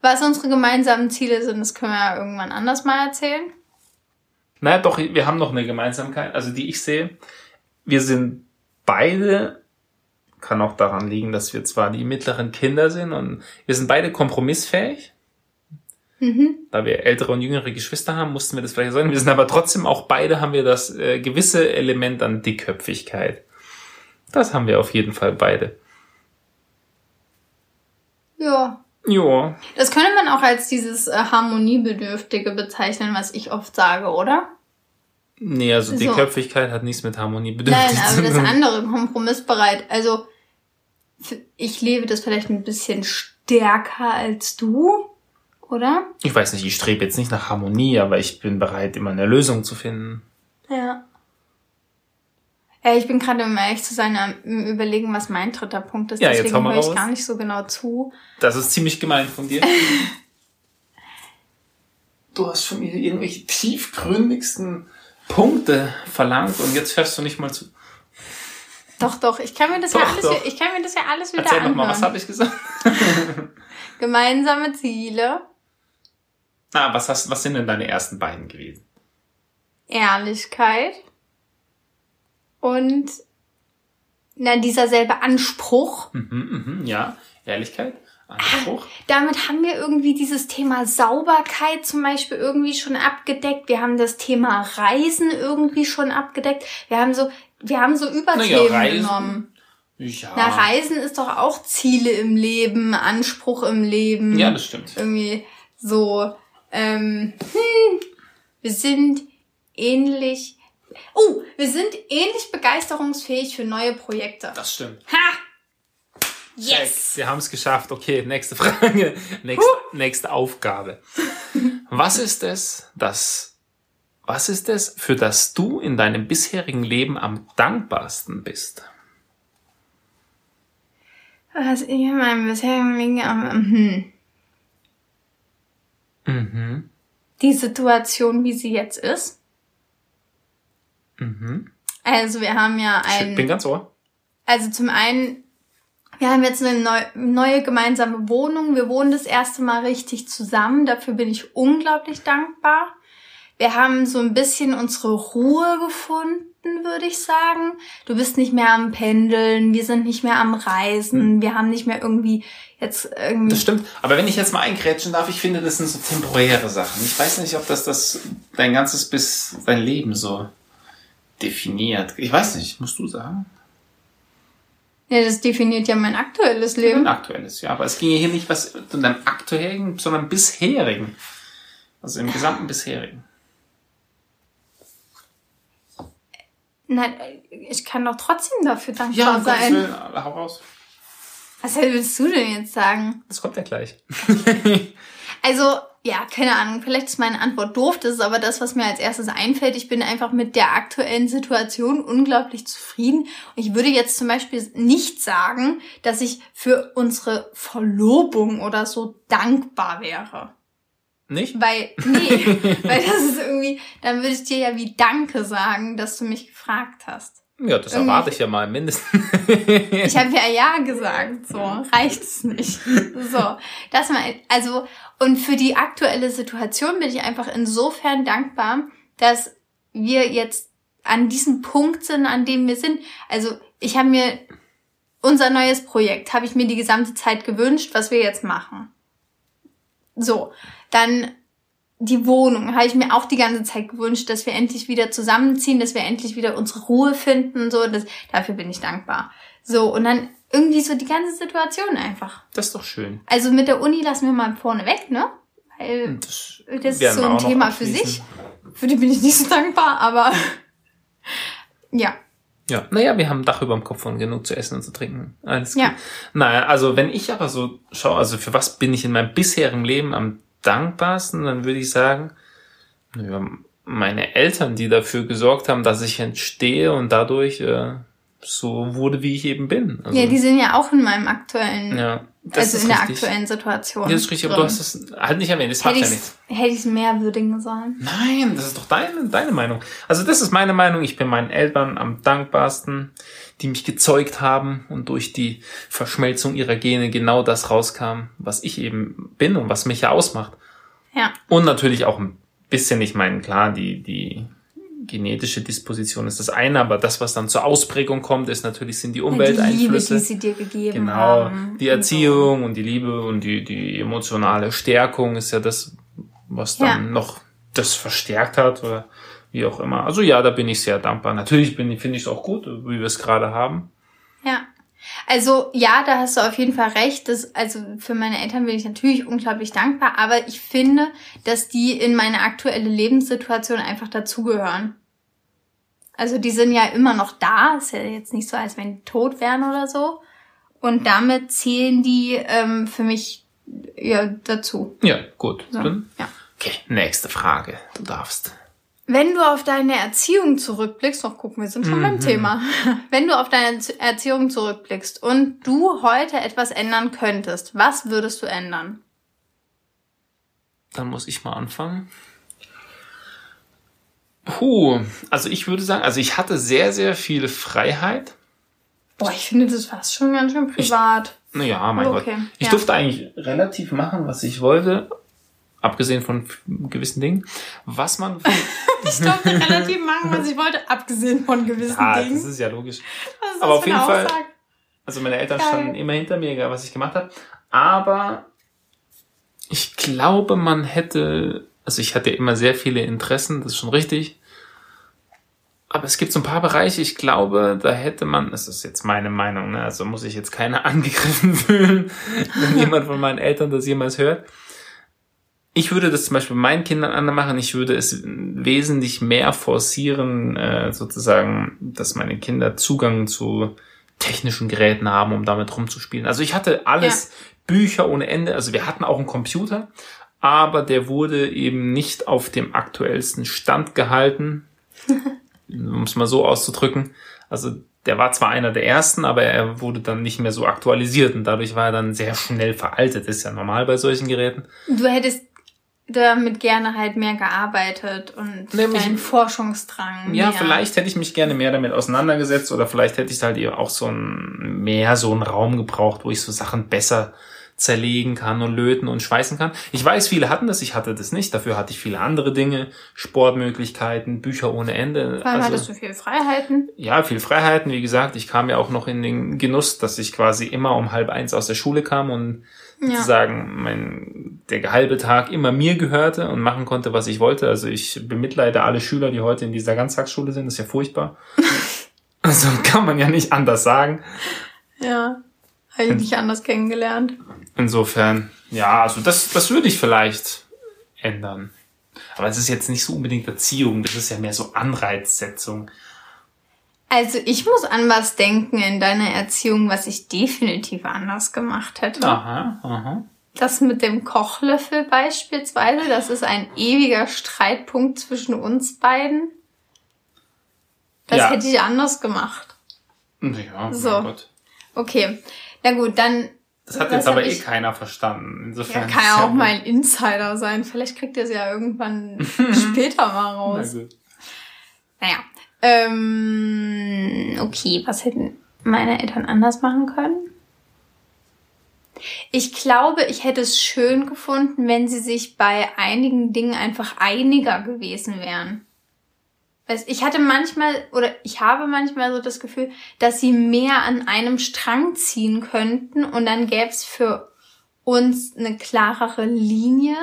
Was unsere gemeinsamen Ziele sind, das können wir ja irgendwann anders mal erzählen. Naja, doch, wir haben noch eine Gemeinsamkeit, also die ich sehe wir sind beide, kann auch daran liegen, dass wir zwar die mittleren Kinder sind und wir sind beide kompromissfähig. Mhm. Da wir ältere und jüngere Geschwister haben, mussten wir das vielleicht sagen. Wir sind aber trotzdem auch beide haben wir das äh, gewisse Element an Dickköpfigkeit. Das haben wir auf jeden Fall beide. Ja. Ja. Das könnte man auch als dieses äh, Harmoniebedürftige bezeichnen, was ich oft sage, oder? Nee, also die so. Köpfigkeit hat nichts mit Harmonie bedürftig Nein, aber das andere, kompromissbereit. Also ich lebe das vielleicht ein bisschen stärker als du, oder? Ich weiß nicht, ich strebe jetzt nicht nach Harmonie, aber ich bin bereit, immer eine Lösung zu finden. Ja. Ja, ich bin gerade, um ehrlich zu sein, am Überlegen, was mein dritter Punkt ist. Ja, Deswegen jetzt höre ich gar nicht so genau zu. Das ist ziemlich gemein von dir. *laughs* du hast schon irgendwelche tiefgründigsten Punkte verlangt und jetzt fährst du nicht mal zu. Doch, doch, ich kann mir das, doch, ja, alles, doch. ich kann mir das ja alles wieder Erzähl anhören. Noch mal, was habe ich gesagt? *laughs* Gemeinsame Ziele. Na, was, hast, was sind denn deine ersten beiden gewesen? Ehrlichkeit und na, dieser selbe Anspruch. Mhm, mhm, ja, Ehrlichkeit. Anspruch. Damit haben wir irgendwie dieses Thema Sauberkeit zum Beispiel irgendwie schon abgedeckt. Wir haben das Thema Reisen irgendwie schon abgedeckt. Wir haben so, wir haben so Überthemen naja, genommen. Ja. Na, Reisen ist doch auch Ziele im Leben, Anspruch im Leben. Ja, das stimmt. Irgendwie so, ähm, hm, wir sind ähnlich, oh, wir sind ähnlich begeisterungsfähig für neue Projekte. Das stimmt. Ha! Yes. Wir haben es geschafft. Okay, nächste Frage. *laughs* Nächste, nächste Aufgabe. Was ist es, das, was ist es, für das du in deinem bisherigen Leben am dankbarsten bist? Was ich in meinem bisherigen Leben am, hm. Mhm. Die Situation, wie sie jetzt ist. Mhm. Also wir haben ja ein. Ich bin ganz ohr. Also zum einen wir haben jetzt eine neu, neue gemeinsame Wohnung. Wir wohnen das erste Mal richtig zusammen. Dafür bin ich unglaublich dankbar. Wir haben so ein bisschen unsere Ruhe gefunden, würde ich sagen. Du bist nicht mehr am Pendeln, wir sind nicht mehr am Reisen, hm. wir haben nicht mehr irgendwie jetzt irgendwie. Das stimmt. Aber wenn ich jetzt mal eingrätschen darf, ich finde, das sind so temporäre Sachen. Ich weiß nicht, ob das das dein ganzes bis dein Leben so definiert. Ich weiß nicht, musst du sagen? Ja, das definiert ja mein aktuelles Leben. Mein aktuelles, ja. Aber es ging ja hier nicht was in deinem aktuellen, sondern bisherigen. Also im gesamten bisherigen. Nein, ich kann doch trotzdem dafür dankbar ja, sein. Ja, hau raus. Was willst du denn jetzt sagen? Das kommt ja gleich. also, ja, keine Ahnung, vielleicht ist meine Antwort doof, das ist aber das, was mir als erstes einfällt. Ich bin einfach mit der aktuellen Situation unglaublich zufrieden. Und ich würde jetzt zum Beispiel nicht sagen, dass ich für unsere Verlobung oder so dankbar wäre. Nicht? Weil, nee, *laughs* weil das ist irgendwie, dann würde ich dir ja wie Danke sagen, dass du mich gefragt hast. Ja, das erwarte ich ja mal mindestens. *laughs* ich habe ja ja gesagt, so reicht es nicht. So, das mal, also und für die aktuelle Situation bin ich einfach insofern dankbar, dass wir jetzt an diesem Punkt sind, an dem wir sind. Also ich habe mir unser neues Projekt habe ich mir die gesamte Zeit gewünscht, was wir jetzt machen. So, dann die Wohnung habe ich mir auch die ganze Zeit gewünscht, dass wir endlich wieder zusammenziehen, dass wir endlich wieder unsere Ruhe finden, so, das, dafür bin ich dankbar. So, und dann irgendwie so die ganze Situation einfach. Das ist doch schön. Also mit der Uni lassen wir mal vorne weg, ne? Weil das, das ist so ein Thema für sich. Für die bin ich nicht so dankbar, aber *laughs* ja. Ja, naja, wir haben ein Dach über dem Kopf und genug zu essen und zu trinken. Alles gut. Ja. Naja, also wenn ich aber so schaue, also für was bin ich in meinem bisherigen Leben am dankbarsten, dann würde ich sagen, naja, meine Eltern, die dafür gesorgt haben, dass ich entstehe und dadurch äh, so wurde, wie ich eben bin. Also, ja, die sind ja auch in meinem aktuellen, ja, also in der aktuellen Situation. Ja, das ist richtig, drin. aber du hast es halt nicht erwähnt, das macht ja nichts. Hätte ich es mehr würdigen sollen? Nein, das ist doch deine, deine Meinung. Also das ist meine Meinung, ich bin meinen Eltern am dankbarsten, die mich gezeugt haben und durch die Verschmelzung ihrer Gene genau das rauskam, was ich eben bin und was mich ja ausmacht. Ja. Und natürlich auch ein bisschen, ich meine, klar, die, die genetische Disposition ist das eine, aber das, was dann zur Ausprägung kommt, ist natürlich sind die Umwelteinflüsse. Die Liebe, die sie dir gegeben genau, haben. Die Erziehung und, so. und die Liebe und die, die emotionale Stärkung ist ja das, was dann ja. noch das verstärkt hat oder wie auch immer. Also ja, da bin ich sehr dankbar. Natürlich bin finde ich es auch gut, wie wir es gerade haben. Ja. Also ja, da hast du auf jeden Fall recht. Das, also für meine Eltern bin ich natürlich unglaublich dankbar, aber ich finde, dass die in meine aktuelle Lebenssituation einfach dazugehören. Also die sind ja immer noch da. Ist ja jetzt nicht so, als wenn die tot wären oder so. Und damit zählen die ähm, für mich ja dazu. Ja, gut. So, Dann, ja. Okay, nächste Frage. Du darfst. Wenn du auf deine Erziehung zurückblickst, noch gucken, wir sind schon mhm. beim Thema. *laughs* Wenn du auf deine Erziehung zurückblickst und du heute etwas ändern könntest, was würdest du ändern? Dann muss ich mal anfangen. Puh, also ich würde sagen, also ich hatte sehr, sehr viel Freiheit. Boah, ich finde das fast schon ganz schön privat. naja, mein okay. Gott. Ich ja. durfte eigentlich relativ machen, was ich wollte abgesehen von gewissen Dingen. Was man. ich *laughs* durfte relativ machen, was ich wollte, abgesehen von gewissen ja, Dingen. Das ist ja logisch. Ist Aber auf jeden Fall. Also meine Eltern Geil. standen immer hinter mir, egal was ich gemacht habe. Aber ich glaube, man hätte, also ich hatte immer sehr viele Interessen, das ist schon richtig. Aber es gibt so ein paar Bereiche, ich glaube, da hätte man, das ist jetzt meine Meinung, ne? also muss ich jetzt keiner *laughs* angegriffen fühlen, wenn *laughs* jemand von meinen Eltern das jemals hört ich würde das zum Beispiel meinen Kindern anmachen. Ich würde es wesentlich mehr forcieren, äh, sozusagen, dass meine Kinder Zugang zu technischen Geräten haben, um damit rumzuspielen. Also ich hatte alles, ja. Bücher ohne Ende. Also wir hatten auch einen Computer, aber der wurde eben nicht auf dem aktuellsten Stand gehalten, *laughs* um es mal so auszudrücken. Also der war zwar einer der ersten, aber er wurde dann nicht mehr so aktualisiert und dadurch war er dann sehr schnell veraltet. Das ist ja normal bei solchen Geräten. Du hättest damit gerne halt mehr gearbeitet und Nämlich, deinen Forschungsdrang. Ja, mehr. vielleicht hätte ich mich gerne mehr damit auseinandergesetzt oder vielleicht hätte ich halt eben auch so ein, mehr so einen Raum gebraucht, wo ich so Sachen besser zerlegen kann und löten und schweißen kann. Ich weiß, viele hatten das, ich hatte das nicht. Dafür hatte ich viele andere Dinge, Sportmöglichkeiten, Bücher ohne Ende. Vor allem also, hattest du viel Freiheiten. Ja, viel Freiheiten. Wie gesagt, ich kam ja auch noch in den Genuss, dass ich quasi immer um halb eins aus der Schule kam und ja. sozusagen mein, der halbe Tag immer mir gehörte und machen konnte, was ich wollte. Also ich bemitleide alle Schüler, die heute in dieser Ganztagsschule sind. Das ist ja furchtbar. *laughs* also kann man ja nicht anders sagen. Ja, habe ich nicht anders kennengelernt. Insofern, ja, also das, das würde ich vielleicht ändern. Aber es ist jetzt nicht so unbedingt Erziehung, das ist ja mehr so Anreizsetzung. Also ich muss an was denken in deiner Erziehung, was ich definitiv anders gemacht hätte. Aha, aha. Das mit dem Kochlöffel beispielsweise, das ist ein ewiger Streitpunkt zwischen uns beiden. Das ja. hätte ich anders gemacht. Ja, so. Gott. Okay. Na gut, dann. Das hat jetzt aber eh keiner verstanden. Insofern. Ja, kann ja auch mal ein Insider sein. Vielleicht kriegt ihr es ja irgendwann *laughs* später mal raus. Na gut. Naja, ähm, okay, was hätten meine Eltern anders machen können? Ich glaube, ich hätte es schön gefunden, wenn sie sich bei einigen Dingen einfach einiger gewesen wären. Ich hatte manchmal oder ich habe manchmal so das Gefühl, dass sie mehr an einem Strang ziehen könnten und dann gäbe es für uns eine klarere Linie.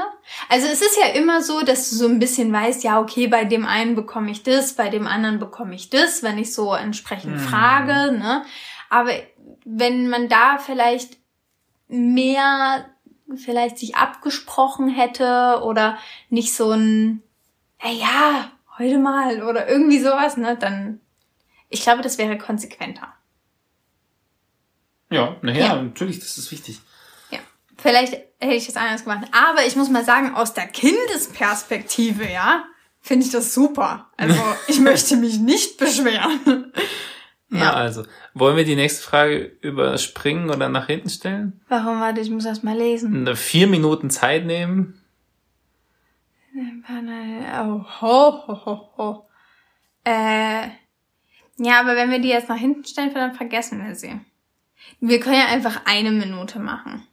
Also es ist ja immer so, dass du so ein bisschen weißt, ja, okay, bei dem einen bekomme ich das, bei dem anderen bekomme ich das, wenn ich so entsprechend mhm. frage, ne? Aber wenn man da vielleicht mehr vielleicht sich abgesprochen hätte oder nicht so ein, ja, ja, heute mal oder irgendwie sowas, ne, dann, ich glaube, das wäre konsequenter. Ja, naja, ja. natürlich, das ist wichtig. Vielleicht hätte ich das anders gemacht. Aber ich muss mal sagen, aus der Kindesperspektive, ja, finde ich das super. Also *laughs* ich möchte mich nicht beschweren. Ja. Na also, wollen wir die nächste Frage überspringen oder nach hinten stellen? Warum? Warte, ich muss erst mal lesen. Vier Minuten Zeit nehmen. Oh, ho, ho, ho, ho. Äh, ja, aber wenn wir die jetzt nach hinten stellen, dann vergessen wir sie. Wir können ja einfach eine Minute machen.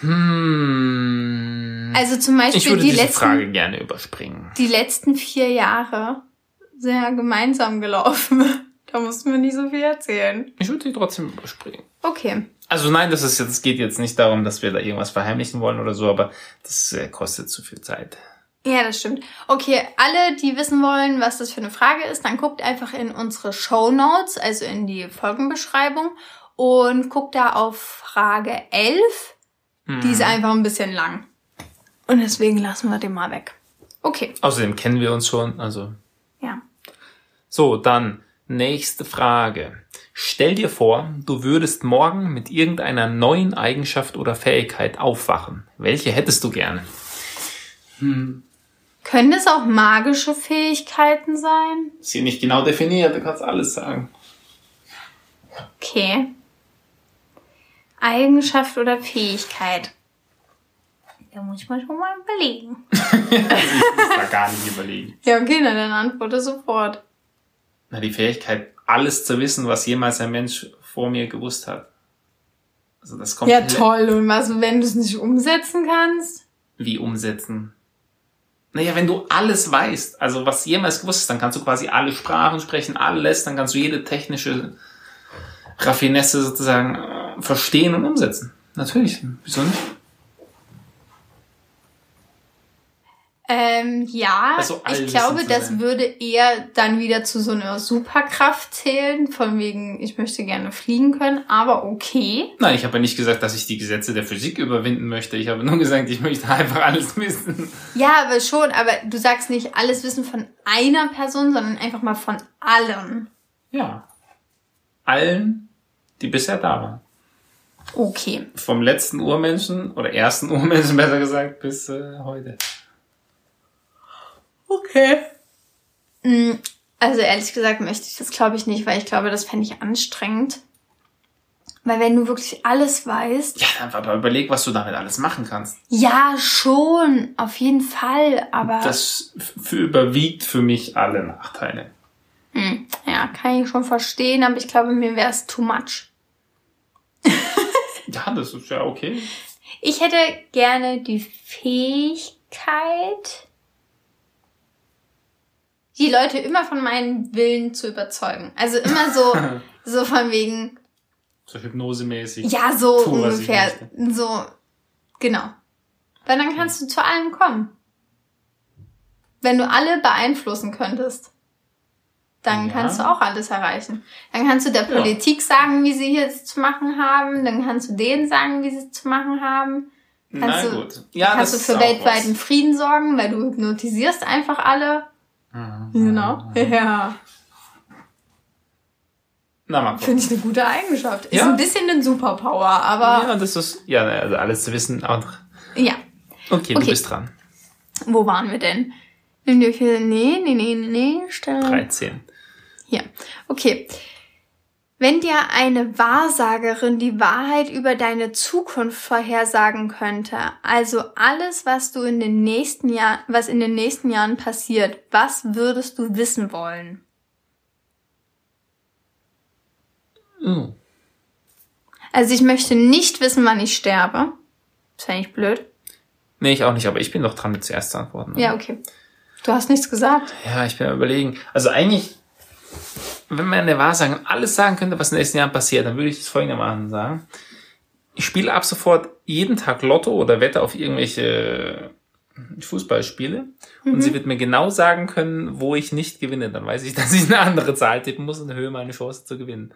Hm. Also zum Beispiel ich würde die diese letzten, Frage gerne überspringen. Die letzten vier Jahre sind ja gemeinsam gelaufen. *laughs* da mussten wir nicht so viel erzählen. Ich würde die trotzdem überspringen. Okay. Also nein, das ist jetzt, es geht jetzt nicht darum, dass wir da irgendwas verheimlichen wollen oder so, aber das äh, kostet zu viel Zeit. Ja, das stimmt. Okay, alle, die wissen wollen, was das für eine Frage ist, dann guckt einfach in unsere Show Notes, also in die Folgenbeschreibung und guckt da auf Frage 11. Die ist mhm. einfach ein bisschen lang. Und deswegen lassen wir den mal weg. Okay. Außerdem kennen wir uns schon, also. Ja. So, dann nächste Frage. Stell dir vor, du würdest morgen mit irgendeiner neuen Eigenschaft oder Fähigkeit aufwachen. Welche hättest du gerne? Hm. Können es auch magische Fähigkeiten sein? Ist hier nicht genau definiert, du kannst alles sagen. Okay. Eigenschaft oder Fähigkeit? Da muss ich mal schon mal überlegen. ich muss da gar nicht überlegen. Ja, okay, na, dann antworte sofort. Na, die Fähigkeit, alles zu wissen, was jemals ein Mensch vor mir gewusst hat. Also das kommt. Ja, toll. Und was, wenn du es nicht umsetzen kannst? Wie umsetzen? Naja, wenn du alles weißt, also was jemals gewusst ist, dann kannst du quasi alle Sprachen sprechen, alles, dann kannst du jede technische Raffinesse sozusagen verstehen und umsetzen. Natürlich, wieso nicht? Ähm, ja, also ich glaube, das würde eher dann wieder zu so einer Superkraft zählen, von wegen, ich möchte gerne fliegen können, aber okay. Nein, ich habe ja nicht gesagt, dass ich die Gesetze der Physik überwinden möchte. Ich habe nur gesagt, ich möchte einfach alles wissen. Ja, aber schon, aber du sagst nicht alles wissen von einer Person, sondern einfach mal von allen. Ja. Allen, die bisher da waren. Okay. Vom letzten Urmenschen oder ersten *laughs* Urmenschen besser gesagt bis äh, heute. Okay. Mm, also ehrlich gesagt möchte ich das glaube ich nicht, weil ich glaube, das fände ich anstrengend. Weil wenn du wirklich alles weißt. Ja, dann aber überleg, was du damit alles machen kannst. Ja, schon, auf jeden Fall, aber. Das für, überwiegt für mich alle Nachteile. Hm, ja, kann ich schon verstehen, aber ich glaube, mir wäre es too much. Ja, das ist ja okay. Ich hätte gerne die Fähigkeit, die Leute immer von meinem Willen zu überzeugen. Also immer so, *laughs* so von wegen. So hypnosemäßig. Ja, so tu, ungefähr. So, genau. Weil dann kannst du zu allem kommen. Wenn du alle beeinflussen könntest, dann ja. kannst du auch alles erreichen. Dann kannst du der Politik ja. sagen, wie sie jetzt zu machen haben. Dann kannst du denen sagen, wie sie zu machen haben. Kannst Na, du, gut. Ja, kannst du für weltweiten was. Frieden sorgen, weil du hypnotisierst einfach alle. Mhm. Genau. *laughs* Ja. Na, mal Finde ich eine gute Eigenschaft. Ist ja. ein bisschen ein Superpower, aber. Ja, das ist, ja, also alles zu wissen auch. Ja. Okay, okay, du bist dran. Wo waren wir denn? Nee, nee, nee, nee, nee, Stelle. 13. Hier. Okay. Wenn dir eine Wahrsagerin die Wahrheit über deine Zukunft vorhersagen könnte, also alles, was du in den nächsten Jahren, was in den nächsten Jahren passiert, was würdest du wissen wollen? Oh. Also ich möchte nicht wissen, wann ich sterbe. Ist eigentlich blöd. Nee, ich auch nicht, aber ich bin doch dran, mit zuerst zu antworten. Oder? Ja, okay. Du hast nichts gesagt. Ja, ich bin überlegen. Also eigentlich wenn man in der Wahrsagung alles sagen könnte, was in den nächsten Jahren passiert, dann würde ich das folgendermaßen sagen. Ich spiele ab sofort jeden Tag Lotto oder wette auf irgendwelche Fußballspiele mhm. und sie wird mir genau sagen können, wo ich nicht gewinne. Dann weiß ich, *laughs* dass ich eine andere Zahl tippen muss und erhöhe meine Chance zu gewinnen.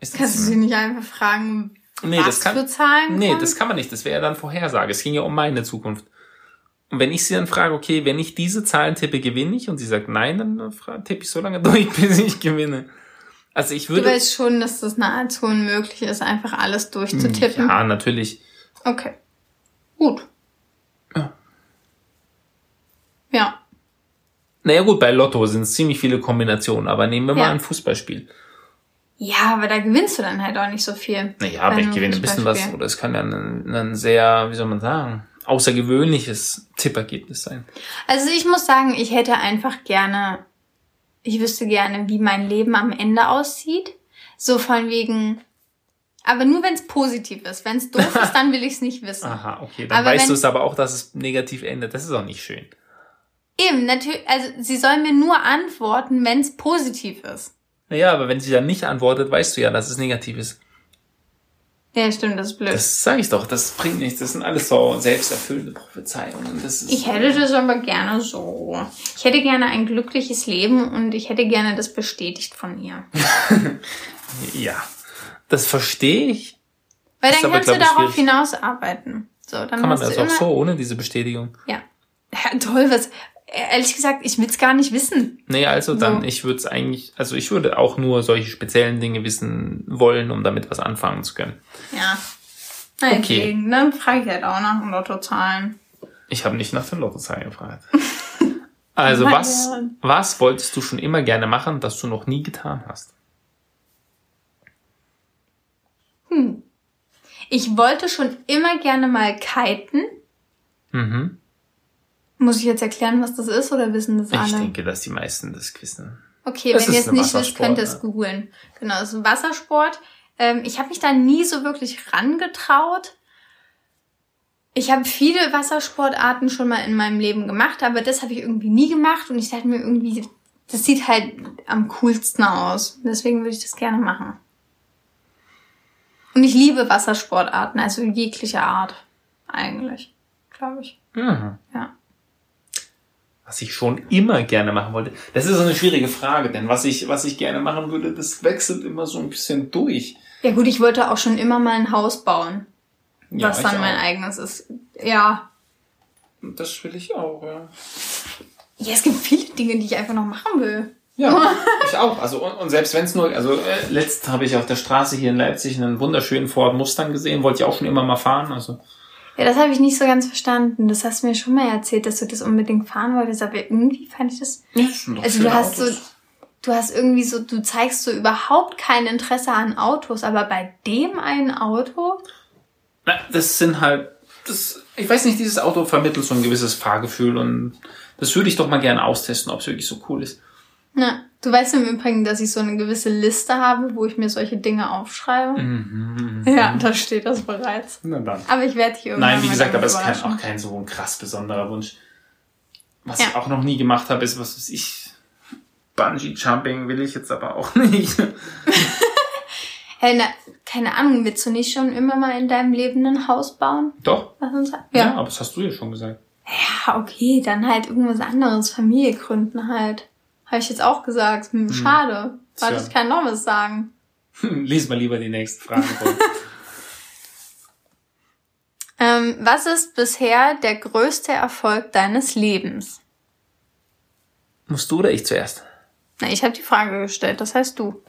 Kannst du sie nicht einfach fragen, nee, was das kann, für Zahlen? Nee, kommen? das kann man nicht. Das wäre ja dann Vorhersage. Es ging ja um meine Zukunft. Und wenn ich sie dann frage, okay, wenn ich diese Zahlen tippe, gewinne ich? Und sie sagt nein, dann tippe ich so lange *laughs* durch, bis ich gewinne. Also ich würde. Du weißt schon, dass das nahezu unmöglich ist, einfach alles durchzutippen. Ja, natürlich. Okay. Gut. Ja. Ja. Naja gut, bei Lotto sind es ziemlich viele Kombinationen, aber nehmen wir mal ein Fußballspiel. Ja, aber da gewinnst du dann halt auch nicht so viel. Naja, aber ich gewinne ein bisschen was, oder es kann ja ein, ein sehr, wie soll man sagen, außergewöhnliches Tippergebnis sein. Also ich muss sagen, ich hätte einfach gerne, ich wüsste gerne, wie mein Leben am Ende aussieht. So von wegen, aber nur wenn es positiv ist. Wenn es doof ist, dann will ich es nicht wissen. *laughs* Aha, okay. Dann aber weißt du es aber auch, dass es negativ endet. Das ist auch nicht schön. Eben, natürlich, also sie soll mir nur antworten, wenn es positiv ist. Naja, aber wenn sie dann nicht antwortet, weißt du ja, dass es negativ ist. Ja, stimmt, das ist blöd. Das sage ich doch, das bringt nichts. Das sind alles so selbsterfüllende Prophezeiungen. Das ist ich hätte das aber gerne so. Ich hätte gerne ein glückliches Leben und ich hätte gerne das bestätigt von ihr. *laughs* ja, das verstehe ich. Weil dann kannst aber, du darauf hinaus arbeiten. So, dann Kann man das auch so, ohne diese Bestätigung? Ja. Ja, toll, was, ehrlich gesagt, ich will es gar nicht wissen. Nee, also dann, so. ich würde es eigentlich, also ich würde auch nur solche speziellen Dinge wissen wollen, um damit was anfangen zu können. Ja. Na, okay. Dann frage ich halt auch nach den Lottozahlen. Ich habe nicht nach den Lottozahlen gefragt. *laughs* Also oh was, was wolltest du schon immer gerne machen, das du noch nie getan hast? Hm. Ich wollte schon immer gerne mal kiten. Mhm. Muss ich jetzt erklären, was das ist oder wissen das alle? Ich denke, dass die meisten das wissen. Okay, das wenn ihr es nicht wisst, könnt ihr es googeln. Genau, es ist ein Wassersport. Ähm, ich habe mich da nie so wirklich rangetraut. Ich habe viele Wassersportarten schon mal in meinem Leben gemacht, aber das habe ich irgendwie nie gemacht und ich dachte mir irgendwie, das sieht halt am coolsten aus. Deswegen würde ich das gerne machen. Und ich liebe Wassersportarten, also jeglicher Art eigentlich, glaube ich. Mhm. Ja was ich schon immer gerne machen wollte. Das ist so eine schwierige Frage, denn was ich, was ich gerne machen würde, das wechselt immer so ein bisschen durch. Ja gut, ich wollte auch schon immer mal ein Haus bauen. Ja, was dann mein auch. eigenes ist. Ja. Das will ich auch, ja. Ja, es gibt viele Dinge, die ich einfach noch machen will. Ja, *laughs* ich auch. Also und, und selbst wenn es nur, also äh, letzt habe ich auf der Straße hier in Leipzig einen wunderschönen Ford Mustang gesehen, wollte ich auch schon immer mal fahren. Also ja, das habe ich nicht so ganz verstanden. Das hast du mir schon mal erzählt, dass du das unbedingt fahren wolltest, aber irgendwie fand ich das. Ja, schon also du hast Autos. so, du hast irgendwie so, du zeigst so überhaupt kein Interesse an Autos, aber bei dem einen Auto. Na, das sind halt, das, ich weiß nicht, dieses Auto vermittelt so ein gewisses Fahrgefühl und das würde ich doch mal gerne austesten, ob es wirklich so cool ist. Na, du weißt im Übrigen, dass ich so eine gewisse Liste habe, wo ich mir solche Dinge aufschreibe. Mhm, ja, da steht das bereits. Na dann. Aber ich werde hier irgendwann Nein, wie gesagt, aber es ist auch kein so ein krass besonderer Wunsch. Was ja. ich auch noch nie gemacht habe, ist, was weiß ich, Bungee Jumping will ich jetzt aber auch *laughs* nicht. *laughs* hey, na, keine Ahnung, willst du nicht schon immer mal in deinem Leben ein Haus bauen? Doch. Was uns, ja. ja, aber das hast du ja schon gesagt. Ja, okay, dann halt irgendwas anderes, Familie gründen halt. Habe ich jetzt auch gesagt. Hm, hm. schade. Warte, ich kann noch was sagen. Lies mal lieber die nächste Frage *laughs* ähm, was ist bisher der größte Erfolg deines Lebens? Musst du oder ich zuerst? Na, ich habe die Frage gestellt, das heißt du.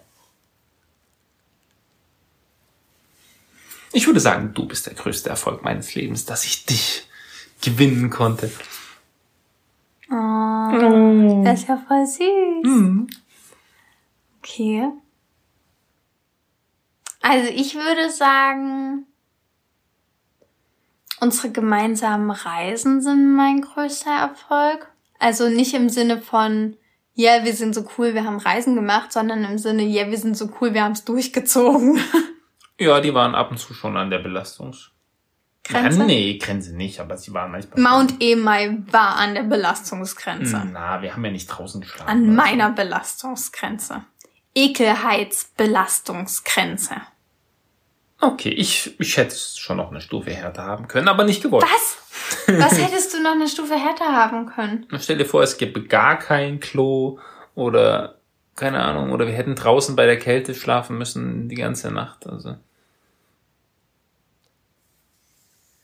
Ich würde sagen, du bist der größte Erfolg meines Lebens, dass ich dich gewinnen konnte. Oh, oh. Das ist ja voll süß. Mhm. Okay. Also ich würde sagen, unsere gemeinsamen Reisen sind mein größter Erfolg. Also nicht im Sinne von, yeah, wir sind so cool, wir haben Reisen gemacht, sondern im Sinne, ja, yeah, wir sind so cool, wir haben es durchgezogen. *laughs* Ja, die waren ab und zu schon an der Belastungs. Grenze? Ja, nee, Grenze nicht, aber sie waren manchmal. Mount Emai war an der Belastungsgrenze. Na, wir haben ja nicht draußen geschlafen. An also. meiner Belastungsgrenze. Ekelheitsbelastungsgrenze. Okay, ich, ich hätte es schon noch eine Stufe härter haben können, aber nicht gewollt. Was? Was hättest du noch eine Stufe härter haben können? *laughs* Stell dir vor, es gäbe gar kein Klo oder keine Ahnung, oder wir hätten draußen bei der Kälte schlafen müssen die ganze Nacht. Also.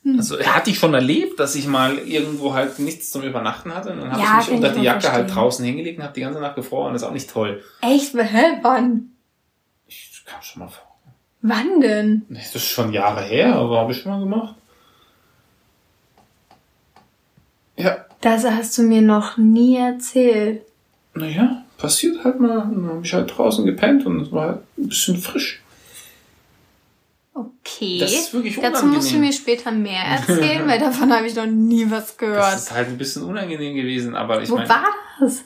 Hm. Also hatte ich schon erlebt, dass ich mal irgendwo halt nichts zum Übernachten hatte und dann habe ja, ich mich unter die Jacke halt verstehen. halt draußen hingelegt und habe die ganze Nacht gefroren. Das ist auch nicht toll. Echt? Hä? Wann? Ich kam schon mal vor. Wann denn? Das ist schon Jahre her, aber habe ich schon mal gemacht. Ja. Das hast du mir noch nie erzählt. Naja, passiert halt mal. Dann habe ich halt draußen gepennt und es war halt ein bisschen frisch. Okay. Das ist wirklich unangenehm. Dazu musst du mir später mehr erzählen, weil davon habe ich noch nie was gehört. Das ist halt ein bisschen unangenehm gewesen, aber ich Wo mein, war das?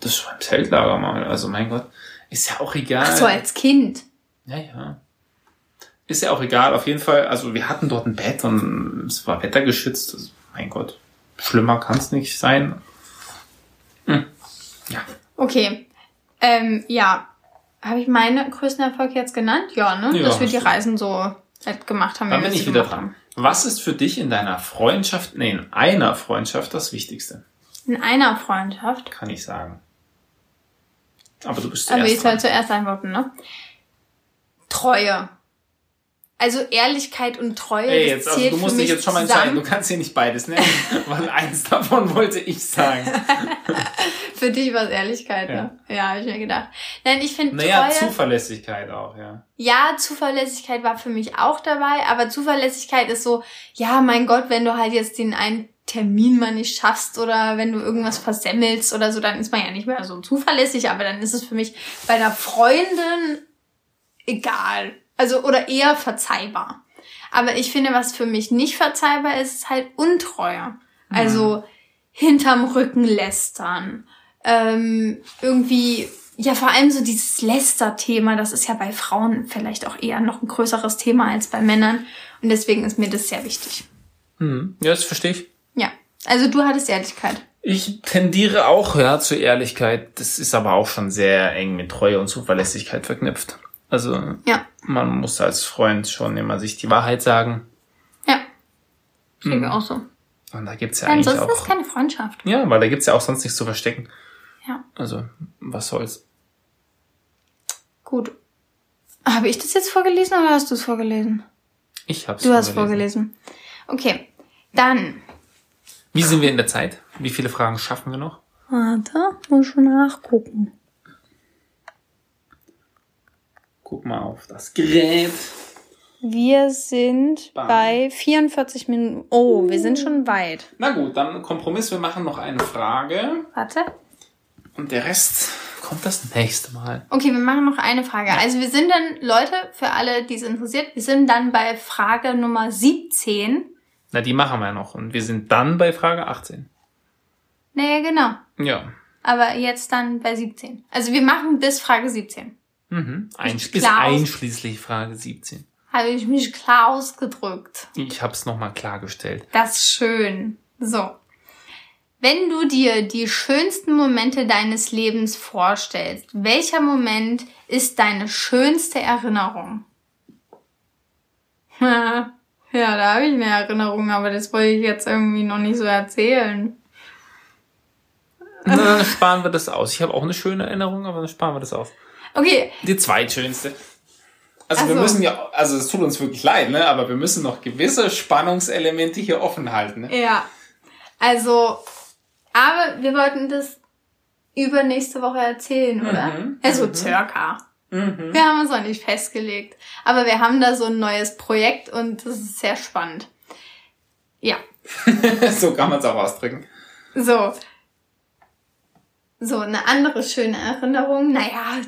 Das war im Zeltlager mal. Also mein Gott ist ja auch egal. Ach so, als Kind. Ja, ja. Ist ja auch egal. Auf jeden Fall, also wir hatten dort ein Bett und es war wettergeschützt. Also, mein Gott, schlimmer kann es nicht sein. Hm. Ja. Okay. Ähm, ja, habe ich meine größten Erfolge jetzt genannt? Ja, ne? Ja, Dass wir die Reisen so halt gemacht haben. Dann bin ich wieder dran. Was ist für dich in deiner Freundschaft, nee, in einer Freundschaft das Wichtigste? In einer Freundschaft? Kann ich sagen. Aber du bist zuerst Aber ich soll zuerst antworten, ne? Treue. Also Ehrlichkeit und Treue. Ey, jetzt, also du musst dich jetzt schon mal entscheiden. Du kannst hier nicht beides nennen, *laughs* weil eins davon wollte ich sagen. *laughs* für dich war es Ehrlichkeit, ja. ne? Ja, habe ich mir gedacht. Nein, ich finde Naja, Treue, Zuverlässigkeit auch, ja. Ja, Zuverlässigkeit war für mich auch dabei, aber Zuverlässigkeit ist so, ja, mein Gott, wenn du halt jetzt den einen Termin mal nicht schaffst oder wenn du irgendwas versemmelst oder so, dann ist man ja nicht mehr so zuverlässig, aber dann ist es für mich bei einer Freundin egal. Also, oder eher verzeihbar. Aber ich finde, was für mich nicht verzeihbar ist, ist halt Untreue. Also mhm. hinterm Rücken lästern. Ähm, irgendwie, ja, vor allem so dieses Läster-Thema, das ist ja bei Frauen vielleicht auch eher noch ein größeres Thema als bei Männern. Und deswegen ist mir das sehr wichtig. Mhm. Ja, das verstehe ich. Also du hattest Ehrlichkeit. Ich tendiere auch, ja, zur Ehrlichkeit. Das ist aber auch schon sehr eng mit Treue und Zuverlässigkeit verknüpft. Also ja. man muss als Freund schon immer sich die Wahrheit sagen. Ja. Ich denke mhm. auch so. Und da gibt's ja, ja eigentlich auch... ist keine Freundschaft. Ja, weil da gibt's ja auch sonst nichts zu verstecken. Ja. Also, was soll's. Gut. Habe ich das jetzt vorgelesen oder hast du es vorgelesen? Ich hab's Du vorgelesen. hast vorgelesen. Okay, dann. Wie sind wir in der Zeit? Wie viele Fragen schaffen wir noch? Warte, muss schon nachgucken. Guck mal auf das Gerät. Wir sind Bam. bei 44 Minuten. Oh, wir sind schon weit. Na gut, dann Kompromiss. Wir machen noch eine Frage. Warte. Und der Rest kommt das nächste Mal. Okay, wir machen noch eine Frage. Also wir sind dann, Leute, für alle, die es interessiert, wir sind dann bei Frage Nummer 17. Na, die machen wir noch. Und wir sind dann bei Frage 18. Naja, genau. Ja. Aber jetzt dann bei 17. Also wir machen bis Frage 17. Mhm. Einsch bis einschließlich Frage 17. Habe ich mich klar ausgedrückt. Ich habe es nochmal klargestellt. Das ist schön. So. Wenn du dir die schönsten Momente deines Lebens vorstellst, welcher Moment ist deine schönste Erinnerung? *laughs* ja, da habe ich eine Erinnerung, aber das wollte ich jetzt irgendwie noch nicht so erzählen. Na, dann sparen wir das aus. Ich habe auch eine schöne Erinnerung, aber dann sparen wir das aus. Okay. Die zweitschönste. Also Ach wir so. müssen ja, also es tut uns wirklich leid, ne? Aber wir müssen noch gewisse Spannungselemente hier offen halten. Ne? Ja. Also, aber wir wollten das übernächste Woche erzählen, oder? Mhm. Also mhm. circa. Mhm. Wir haben uns noch nicht festgelegt. Aber wir haben da so ein neues Projekt und das ist sehr spannend. Ja. *laughs* so kann man es auch ausdrücken. So. So, eine andere schöne Erinnerung. Naja,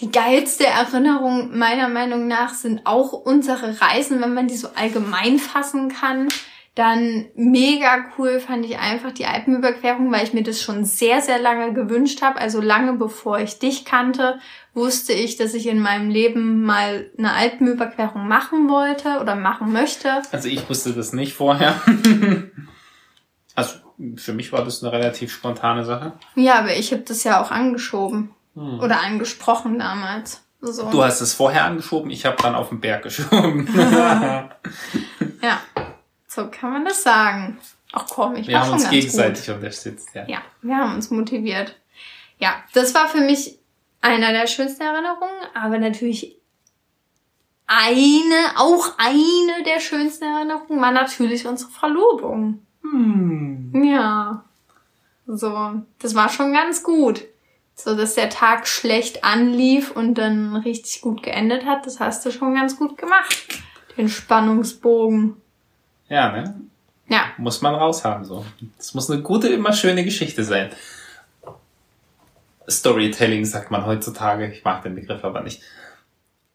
die geilste Erinnerung meiner Meinung nach sind auch unsere Reisen, wenn man die so allgemein fassen kann. Dann mega cool fand ich einfach die Alpenüberquerung, weil ich mir das schon sehr, sehr lange gewünscht habe. Also lange bevor ich dich kannte, wusste ich, dass ich in meinem Leben mal eine Alpenüberquerung machen wollte oder machen möchte. Also ich wusste das nicht vorher. *laughs* also für mich war das eine relativ spontane Sache. Ja, aber ich habe das ja auch angeschoben. Hm. Oder angesprochen damals. So. Du hast es vorher angeschoben, ich habe dann auf den Berg geschoben. *laughs* *laughs* ja, so kann man das sagen. Ach komm, ich wir war schon ganz Wir haben uns gegenseitig gut. unterstützt, ja. Ja, wir haben uns motiviert. Ja, das war für mich einer der schönsten Erinnerungen, aber natürlich eine, auch eine der schönsten Erinnerungen war natürlich unsere Verlobung. Hm. Ja. So, das war schon ganz gut so dass der Tag schlecht anlief und dann richtig gut geendet hat, das hast du schon ganz gut gemacht. Den Spannungsbogen. Ja, ne? Ja. Muss man raushaben, so. Das muss eine gute, immer schöne Geschichte sein. Storytelling sagt man heutzutage. Ich mag den Begriff aber nicht.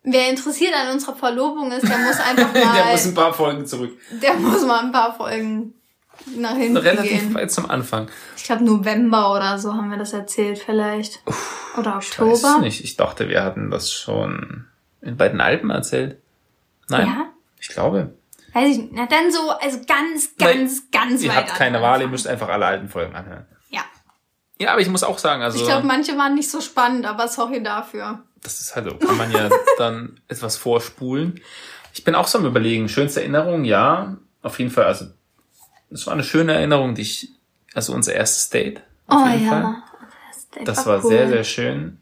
Wer interessiert an unserer Verlobung ist, der muss einfach *laughs* mal. der muss ein paar Folgen zurück. Der muss mal ein paar Folgen nach hinten Relativ gehen. weit zum Anfang. Ich glaube November oder so haben wir das erzählt vielleicht. oder Oktober. Ich weiß nicht. Ich dachte, wir hatten das schon bei den Alpen erzählt. Nein. Ja? Ich glaube. Weiß ich nicht. Na dann so, also ganz, ganz, Nein, ganz ihr weit. Ihr habt keine Wahl, ihr müsst einfach alle alten Folgen anhören. Ja. Ja, aber ich muss auch sagen, also. Ich glaube, manche waren nicht so spannend, aber sorry dafür. Das ist halt so, kann man ja *laughs* dann etwas vorspulen. Ich bin auch so am überlegen, schönste Erinnerung, ja, auf jeden Fall, also, es war eine schöne Erinnerung, die ich, also unser erstes Date. oh ja. Fall. Das war, war cool. sehr, sehr schön.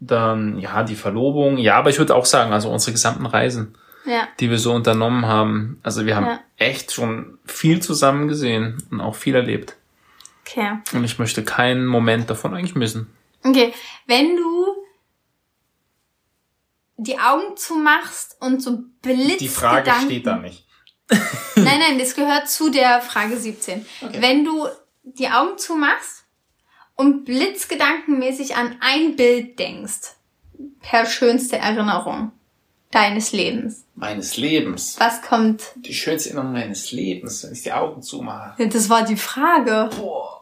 Dann, ja, die Verlobung. Ja, aber ich würde auch sagen, also unsere gesamten Reisen, ja. die wir so unternommen haben. Also wir haben ja. echt schon viel zusammen gesehen und auch viel erlebt. Okay. Und ich möchte keinen Moment davon eigentlich missen. Okay, wenn du die Augen zumachst und so blitzt. Die Frage steht da nicht. *laughs* nein, nein, das gehört zu der Frage 17. Okay. Wenn du die Augen zumachst und blitzgedankenmäßig an ein Bild denkst, per schönste Erinnerung deines Lebens. Meines Lebens. Was kommt? Die schönste Erinnerung meines Lebens, wenn ich die Augen zumache. Das war die Frage. Boah.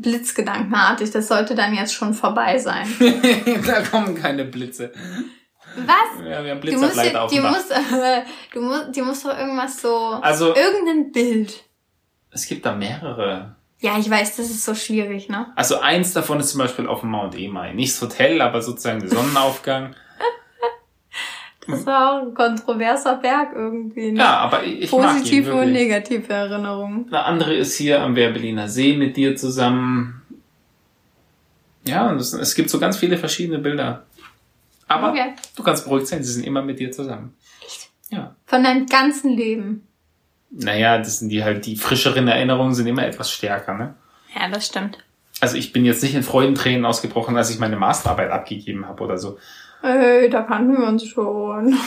blitzgedankenartig. Das sollte dann jetzt schon vorbei sein. *laughs* da kommen keine Blitze. Was? Ja, wir haben Blitzableiter auf dem musst, äh, *laughs* du musst, die muss doch irgendwas so. Also. Irgendein Bild. Es gibt da mehrere. Ja, ich weiß, das ist so schwierig, ne? Also eins davon ist zum Beispiel auf dem Mount Emai. Nicht das Hotel, aber sozusagen der Sonnenaufgang. *laughs* das war auch ein kontroverser Berg irgendwie. Ne? Ja, aber ich, Positive mag ihn, und negative Erinnerungen. Eine andere ist hier am Werbeliner See mit dir zusammen. Ja, und es, es gibt so ganz viele verschiedene Bilder. Aber okay. du kannst beruhigt sein, sie sind immer mit dir zusammen. Echt? Ja. Von deinem ganzen Leben. Naja, das sind die halt, die frischeren Erinnerungen sind immer etwas stärker, ne? Ja, das stimmt. Also ich bin jetzt nicht in Freudentränen ausgebrochen, als ich meine Masterarbeit abgegeben habe oder so. Ey, da kannten wir uns schon.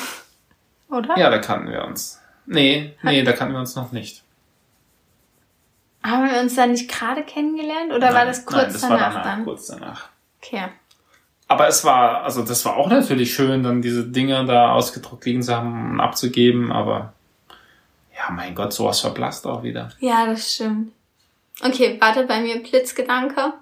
*laughs* Oder? Ja, da kannten wir uns. Nee, nee, da kannten wir uns noch nicht. Haben wir uns da nicht gerade kennengelernt oder nein, war das kurz nein, das danach, war danach dann? kurz danach. Okay. Aber es war, also das war auch natürlich schön, dann diese Dinge da ausgedruckt liegen zu haben und abzugeben, aber ja, mein Gott, sowas verblasst auch wieder. Ja, das stimmt. Okay, warte bei mir Blitzgedanke.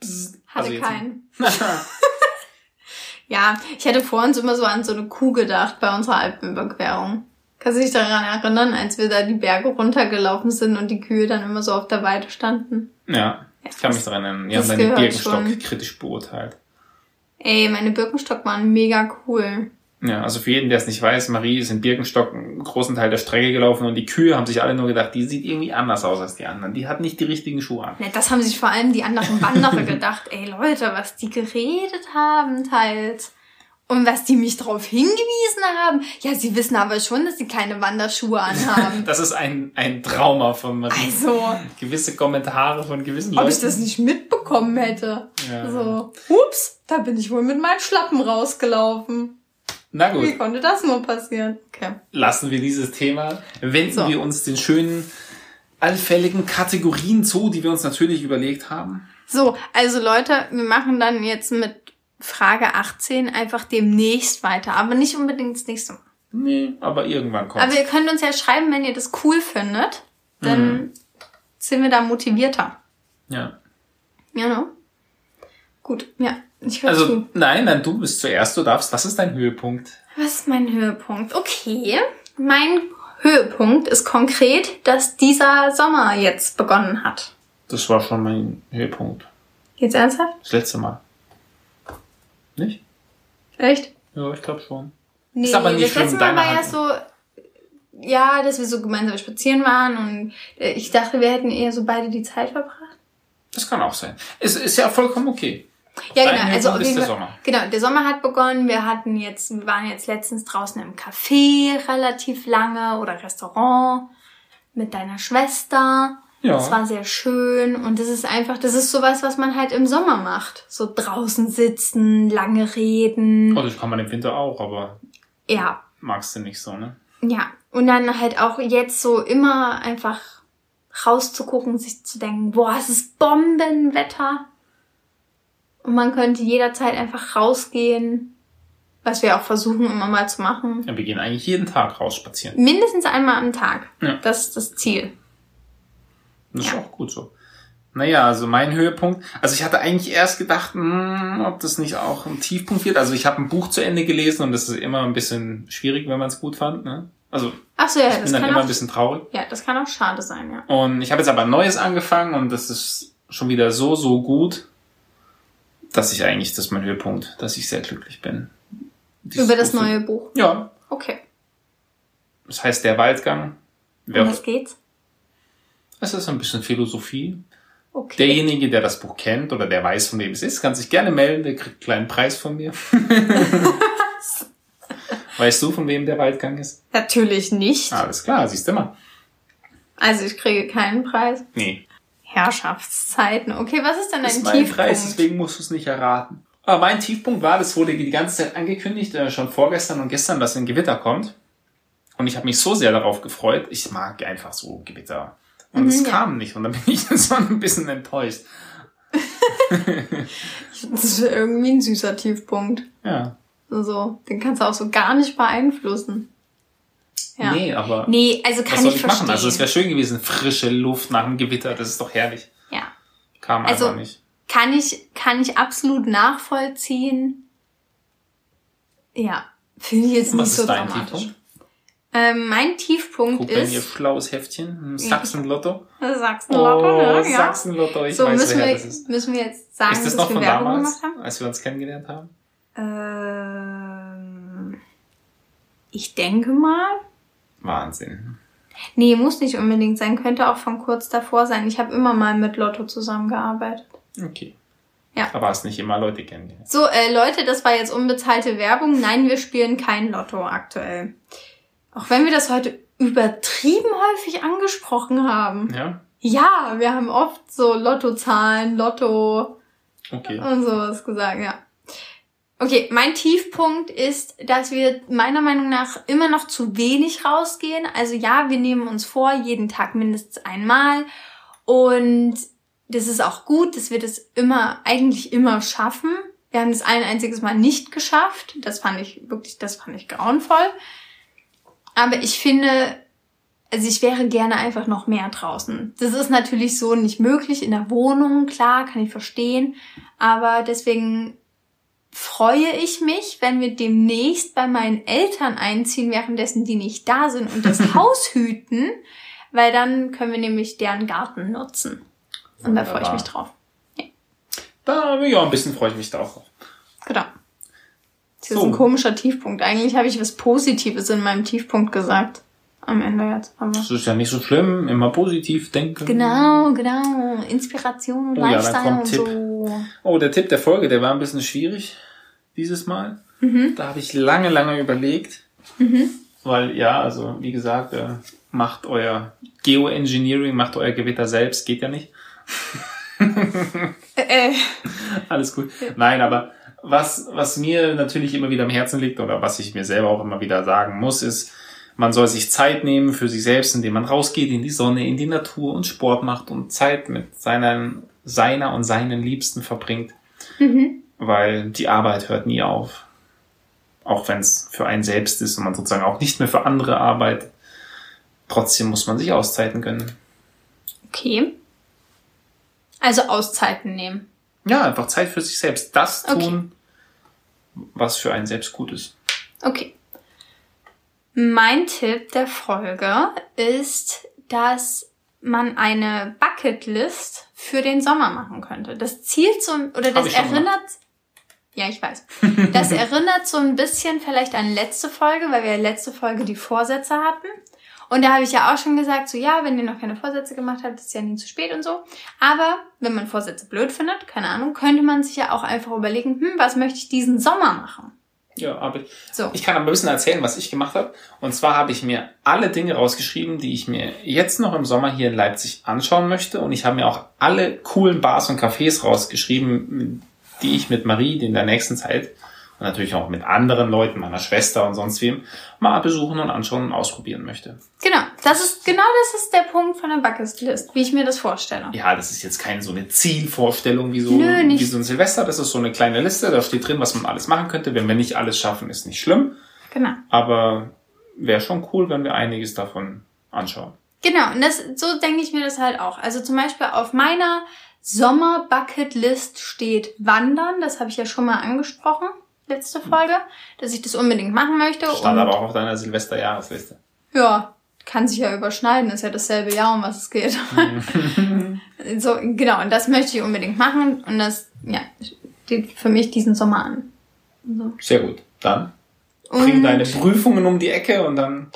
Psst, hatte also keinen. *laughs* ja, ich hätte vor uns immer so an so eine Kuh gedacht bei unserer Alpenüberquerung. Kannst du dich daran erinnern, als wir da die Berge runtergelaufen sind und die Kühe dann immer so auf der Weide standen? Ja, ich kann mich daran erinnern. Die haben deine Birkenstock schon. kritisch beurteilt. Ey, meine Birkenstock waren mega cool. Ja, also für jeden, der es nicht weiß, Marie ist in Birkenstock einen großen Teil der Strecke gelaufen und die Kühe haben sich alle nur gedacht, die sieht irgendwie anders aus als die anderen. Die hat nicht die richtigen Schuhe an. Ja, das haben sich vor allem die anderen Wanderer *laughs* gedacht. Ey Leute, was die geredet haben teils. Und was die mich darauf hingewiesen haben, ja, sie wissen aber schon, dass sie keine Wanderschuhe anhaben. *laughs* das ist ein, ein Trauma von Marie. Also. Gewisse Kommentare von gewissen Leuten. Ob ich das nicht mitbekommen hätte. Ja. So, ups, da bin ich wohl mit meinen Schlappen rausgelaufen. Na gut. Wie konnte das nur passieren? Okay. Lassen wir dieses Thema. Wenden so. wir uns den schönen allfälligen Kategorien zu, die wir uns natürlich überlegt haben. So, also Leute, wir machen dann jetzt mit Frage 18 einfach demnächst weiter, aber nicht unbedingt das nächste Mal. Nee, aber irgendwann kommt. Aber ihr könnt uns ja schreiben, wenn ihr das cool findet, dann mhm. sind wir da motivierter. Ja. Ja, no? Gut, ja. Also, zu. nein, nein, du bist zuerst, du darfst. Was ist dein Höhepunkt? Was ist mein Höhepunkt? Okay. Mein Höhepunkt ist konkret, dass dieser Sommer jetzt begonnen hat. Das war schon mein Höhepunkt. Jetzt ernsthaft? Das letzte Mal. Nicht? Echt? Ja, ich glaube schon. Nee, ist aber nicht das letzte Mal war ja so, ja, dass wir so gemeinsam spazieren waren und äh, ich dachte, wir hätten eher so beide die Zeit verbracht. Das kann auch sein. Es ist ja vollkommen okay. Ja, Dein genau. Also auf jeden Fall, genau, der Sommer hat begonnen. Wir hatten jetzt, wir waren jetzt letztens draußen im Café relativ lange oder Restaurant mit deiner Schwester. Ja. Es war sehr schön und das ist einfach, das ist sowas, was man halt im Sommer macht. So draußen sitzen, lange reden. Oh, das kann man im Winter auch, aber. Ja. Magst du nicht so, ne? Ja. Und dann halt auch jetzt so immer einfach rauszugucken, sich zu denken, boah, es ist Bombenwetter. Und man könnte jederzeit einfach rausgehen, was wir auch versuchen immer mal zu machen. Ja, wir gehen eigentlich jeden Tag raus spazieren. Mindestens einmal am Tag. Ja. Das ist das Ziel. Das ja. ist auch gut so. Naja, also mein Höhepunkt, also ich hatte eigentlich erst gedacht, mh, hm, ob das nicht auch ein Tiefpunkt wird. Also ich habe ein Buch zu Ende gelesen und das ist immer ein bisschen schwierig, wenn man es gut fand. Ne? Also Ach so, ja, ich bin dann immer auch, ein bisschen traurig. Ja, das kann auch schade sein, ja. Und ich habe jetzt aber ein neues angefangen und das ist schon wieder so, so gut, dass ich eigentlich, das ist mein Höhepunkt, dass ich sehr glücklich bin. Dieses Über das Buch neue Buch? Ja. Okay. Das heißt Der Waldgang. Wer um was geht's? Es ist ein bisschen Philosophie. Okay. Derjenige, der das Buch kennt oder der weiß, von wem es ist, kann sich gerne melden, der kriegt einen kleinen Preis von mir. *laughs* weißt du, von wem der Waldgang ist? Natürlich nicht. Alles klar, siehst du mal. Also ich kriege keinen Preis? Nee. Herrschaftszeiten. Okay, was ist denn dein ist mein Tiefpunkt? Preis, deswegen musst du es nicht erraten. Aber mein Tiefpunkt war, das wurde die ganze Zeit angekündigt, äh, schon vorgestern und gestern, dass ein Gewitter kommt. Und ich habe mich so sehr darauf gefreut. Ich mag einfach so Gewitter. Und mhm, es ja. kam nicht. Und dann bin *laughs* ich so ein bisschen enttäuscht. *laughs* das ist irgendwie ein süßer Tiefpunkt. Ja. So, den kannst du auch so gar nicht beeinflussen. Ja. Nee, aber. Nee, also kann was soll ich, ich verstehen. machen? Also es wäre schön gewesen, frische Luft nach dem Gewitter, das ist doch herrlich. Ja. Kam also, einfach nicht. Kann ich, kann ich absolut nachvollziehen. Ja. Finde ich jetzt nicht so dramatisch. Tiefpunkt? Ähm, mein Tiefpunkt Guck, ist. Ihr schlaues Heftchen. Sachsen-Lotto. Sachsen-Lotto, oh, ne? Ja. Sachsen-Lotto, ich so, weiß, müssen wer wir, das ist. Müssen wir jetzt sagen, ist das noch von Werbung damals, als wir uns kennengelernt haben? Ähm, ich denke mal. Wahnsinn. Nee, muss nicht unbedingt sein. Könnte auch von kurz davor sein. Ich habe immer mal mit Lotto zusammengearbeitet. Okay. Ja. Aber hast nicht immer Leute kennengelernt. So, äh, Leute, das war jetzt unbezahlte Werbung. Nein, wir spielen kein Lotto aktuell. Auch wenn wir das heute übertrieben häufig angesprochen haben. Ja. Ja, wir haben oft so Lottozahlen, Lotto okay. und sowas gesagt, ja. Okay, mein Tiefpunkt ist, dass wir meiner Meinung nach immer noch zu wenig rausgehen. Also ja, wir nehmen uns vor, jeden Tag mindestens einmal. Und das ist auch gut, dass wir das immer, eigentlich immer schaffen. Wir haben das ein einziges Mal nicht geschafft. Das fand ich wirklich, das fand ich grauenvoll. Aber ich finde, also ich wäre gerne einfach noch mehr draußen. Das ist natürlich so nicht möglich in der Wohnung, klar, kann ich verstehen. Aber deswegen freue ich mich, wenn wir demnächst bei meinen Eltern einziehen, währenddessen die nicht da sind und das *laughs* Haus hüten, weil dann können wir nämlich deren Garten nutzen. Und da freue ich mich drauf. Ja. Da, ja, ein bisschen freue ich mich drauf. Genau. Das ist so. ein komischer Tiefpunkt. Eigentlich habe ich was Positives in meinem Tiefpunkt gesagt. Am Ende jetzt. Aber das ist ja nicht so schlimm. Immer positiv denken. Genau, genau. Inspiration und oh, Lifestyle ja, und Tipp. So. Oh, der Tipp der Folge, der war ein bisschen schwierig dieses Mal. Mhm. Da habe ich lange, lange überlegt. Mhm. Weil, ja, also wie gesagt, äh, macht euer Geoengineering, macht euer Gewitter selbst, geht ja nicht. äh. *laughs* Alles gut. Nein, aber was, was mir natürlich immer wieder am Herzen liegt oder was ich mir selber auch immer wieder sagen muss, ist, man soll sich Zeit nehmen für sich selbst, indem man rausgeht in die Sonne, in die Natur und Sport macht und Zeit mit seinen, seiner und seinen Liebsten verbringt. Mhm. Weil die Arbeit hört nie auf. Auch wenn es für einen selbst ist und man sozusagen auch nicht mehr für andere arbeitet. Trotzdem muss man sich Auszeiten gönnen. Okay. Also Auszeiten nehmen. Ja, einfach Zeit für sich selbst. Das tun, okay. was für einen selbst gut ist. Okay. Mein Tipp der Folge ist, dass man eine Bucketlist für den Sommer machen könnte. Das zielt so, oder das erinnert, ja, ich weiß. Das *laughs* erinnert so ein bisschen vielleicht an letzte Folge, weil wir letzte Folge die Vorsätze hatten. Und da habe ich ja auch schon gesagt, so ja, wenn ihr noch keine Vorsätze gemacht habt, ist ja nie zu spät und so. Aber wenn man Vorsätze blöd findet, keine Ahnung, könnte man sich ja auch einfach überlegen, hm, was möchte ich diesen Sommer machen? Ja, aber ich, so. ich kann aber ein bisschen erzählen, was ich gemacht habe. Und zwar habe ich mir alle Dinge rausgeschrieben, die ich mir jetzt noch im Sommer hier in Leipzig anschauen möchte. Und ich habe mir auch alle coolen Bars und Cafés rausgeschrieben, die ich mit Marie in der nächsten Zeit natürlich auch mit anderen Leuten, meiner Schwester und sonst wem, mal besuchen und anschauen und ausprobieren möchte. Genau, das ist genau das ist der Punkt von der Bucketlist, wie ich mir das vorstelle. Ja, das ist jetzt keine so eine Zielvorstellung wie so, Nö, wie so ein Silvester. Das ist so eine kleine Liste, da steht drin, was man alles machen könnte. Wenn wir nicht alles schaffen, ist nicht schlimm. Genau. Aber wäre schon cool, wenn wir einiges davon anschauen. Genau, und das, so denke ich mir das halt auch. Also zum Beispiel auf meiner Sommer-Bucket-List steht Wandern, das habe ich ja schon mal angesprochen letzte Folge, dass ich das unbedingt machen möchte. Stand aber auch auf deiner Silvesterjahresliste. Ja, kann sich ja überschneiden, ist ja dasselbe Jahr, um was es geht. *laughs* so, genau, und das möchte ich unbedingt machen und das, ja, steht für mich diesen Sommer an. So. Sehr gut. Dann bring und deine Prüfungen um die Ecke und dann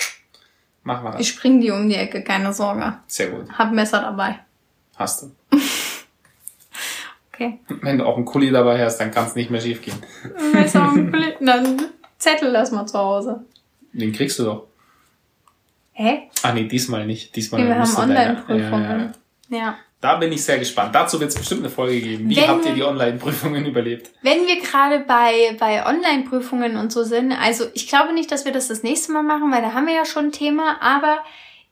machen wir das. Ich spring die um die Ecke, keine Sorge. Sehr gut. Hab Messer dabei. Hast du. *laughs* Okay. Wenn du auch einen Kuli dabei hast, dann kann es nicht mehr schief gehen. Dann Zettel lass mal zu Hause. Den kriegst du doch. Hä? Ah nee, diesmal nicht. Diesmal Wir haben Online-Prüfungen. Ja, ja. Da bin ich sehr gespannt. Dazu wird es bestimmt eine Folge geben. Wie wenn, habt ihr die Online-Prüfungen überlebt? Wenn wir gerade bei, bei Online-Prüfungen und so sind, also ich glaube nicht, dass wir das das nächste Mal machen, weil da haben wir ja schon ein Thema, aber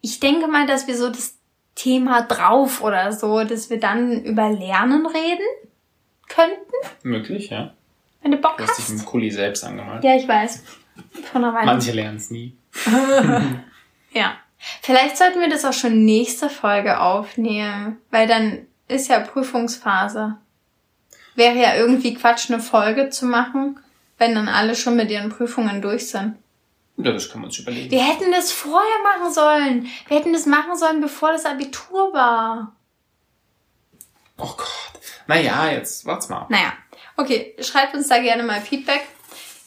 ich denke mal, dass wir so das Thema drauf oder so, dass wir dann über Lernen reden könnten. Möglich, ja. Wenn du Bock du hast. Du hast dich im Kuli selbst angemalt. Ja, ich weiß. Von der Weile. Manche lernen es nie. *laughs* ja. Vielleicht sollten wir das auch schon nächste Folge aufnehmen, weil dann ist ja Prüfungsphase. Wäre ja irgendwie Quatsch, eine Folge zu machen, wenn dann alle schon mit ihren Prüfungen durch sind. Ja, das können wir uns überlegen. Wir hätten das vorher machen sollen. Wir hätten das machen sollen, bevor das Abitur war. Oh Gott. Naja, jetzt wart's mal. Naja. Okay, schreibt uns da gerne mal Feedback.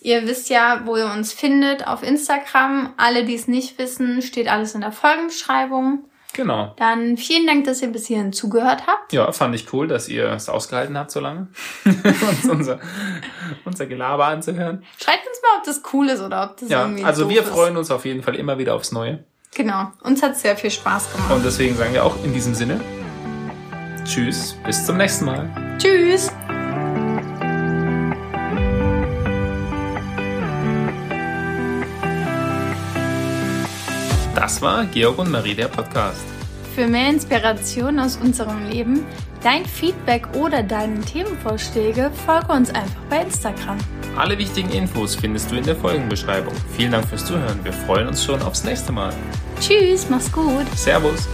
Ihr wisst ja, wo ihr uns findet auf Instagram. Alle, die es nicht wissen, steht alles in der Folgenbeschreibung. Genau. Dann vielen Dank, dass ihr bis hierhin zugehört habt. Ja, fand ich cool, dass ihr es ausgehalten habt so lange, *laughs* uns unser, unser Gelaber anzuhören. Schreibt uns mal, ob das cool ist oder ob das ja, irgendwie Also wir ist. freuen uns auf jeden Fall immer wieder aufs Neue. Genau, uns hat sehr viel Spaß gemacht. Und deswegen sagen wir auch in diesem Sinne, tschüss, bis zum nächsten Mal. Tschüss. Das war Georg und Marie, der Podcast. Für mehr Inspiration aus unserem Leben, dein Feedback oder deine Themenvorschläge, folge uns einfach bei Instagram. Alle wichtigen Infos findest du in der Folgenbeschreibung. Vielen Dank fürs Zuhören. Wir freuen uns schon aufs nächste Mal. Tschüss, mach's gut. Servus.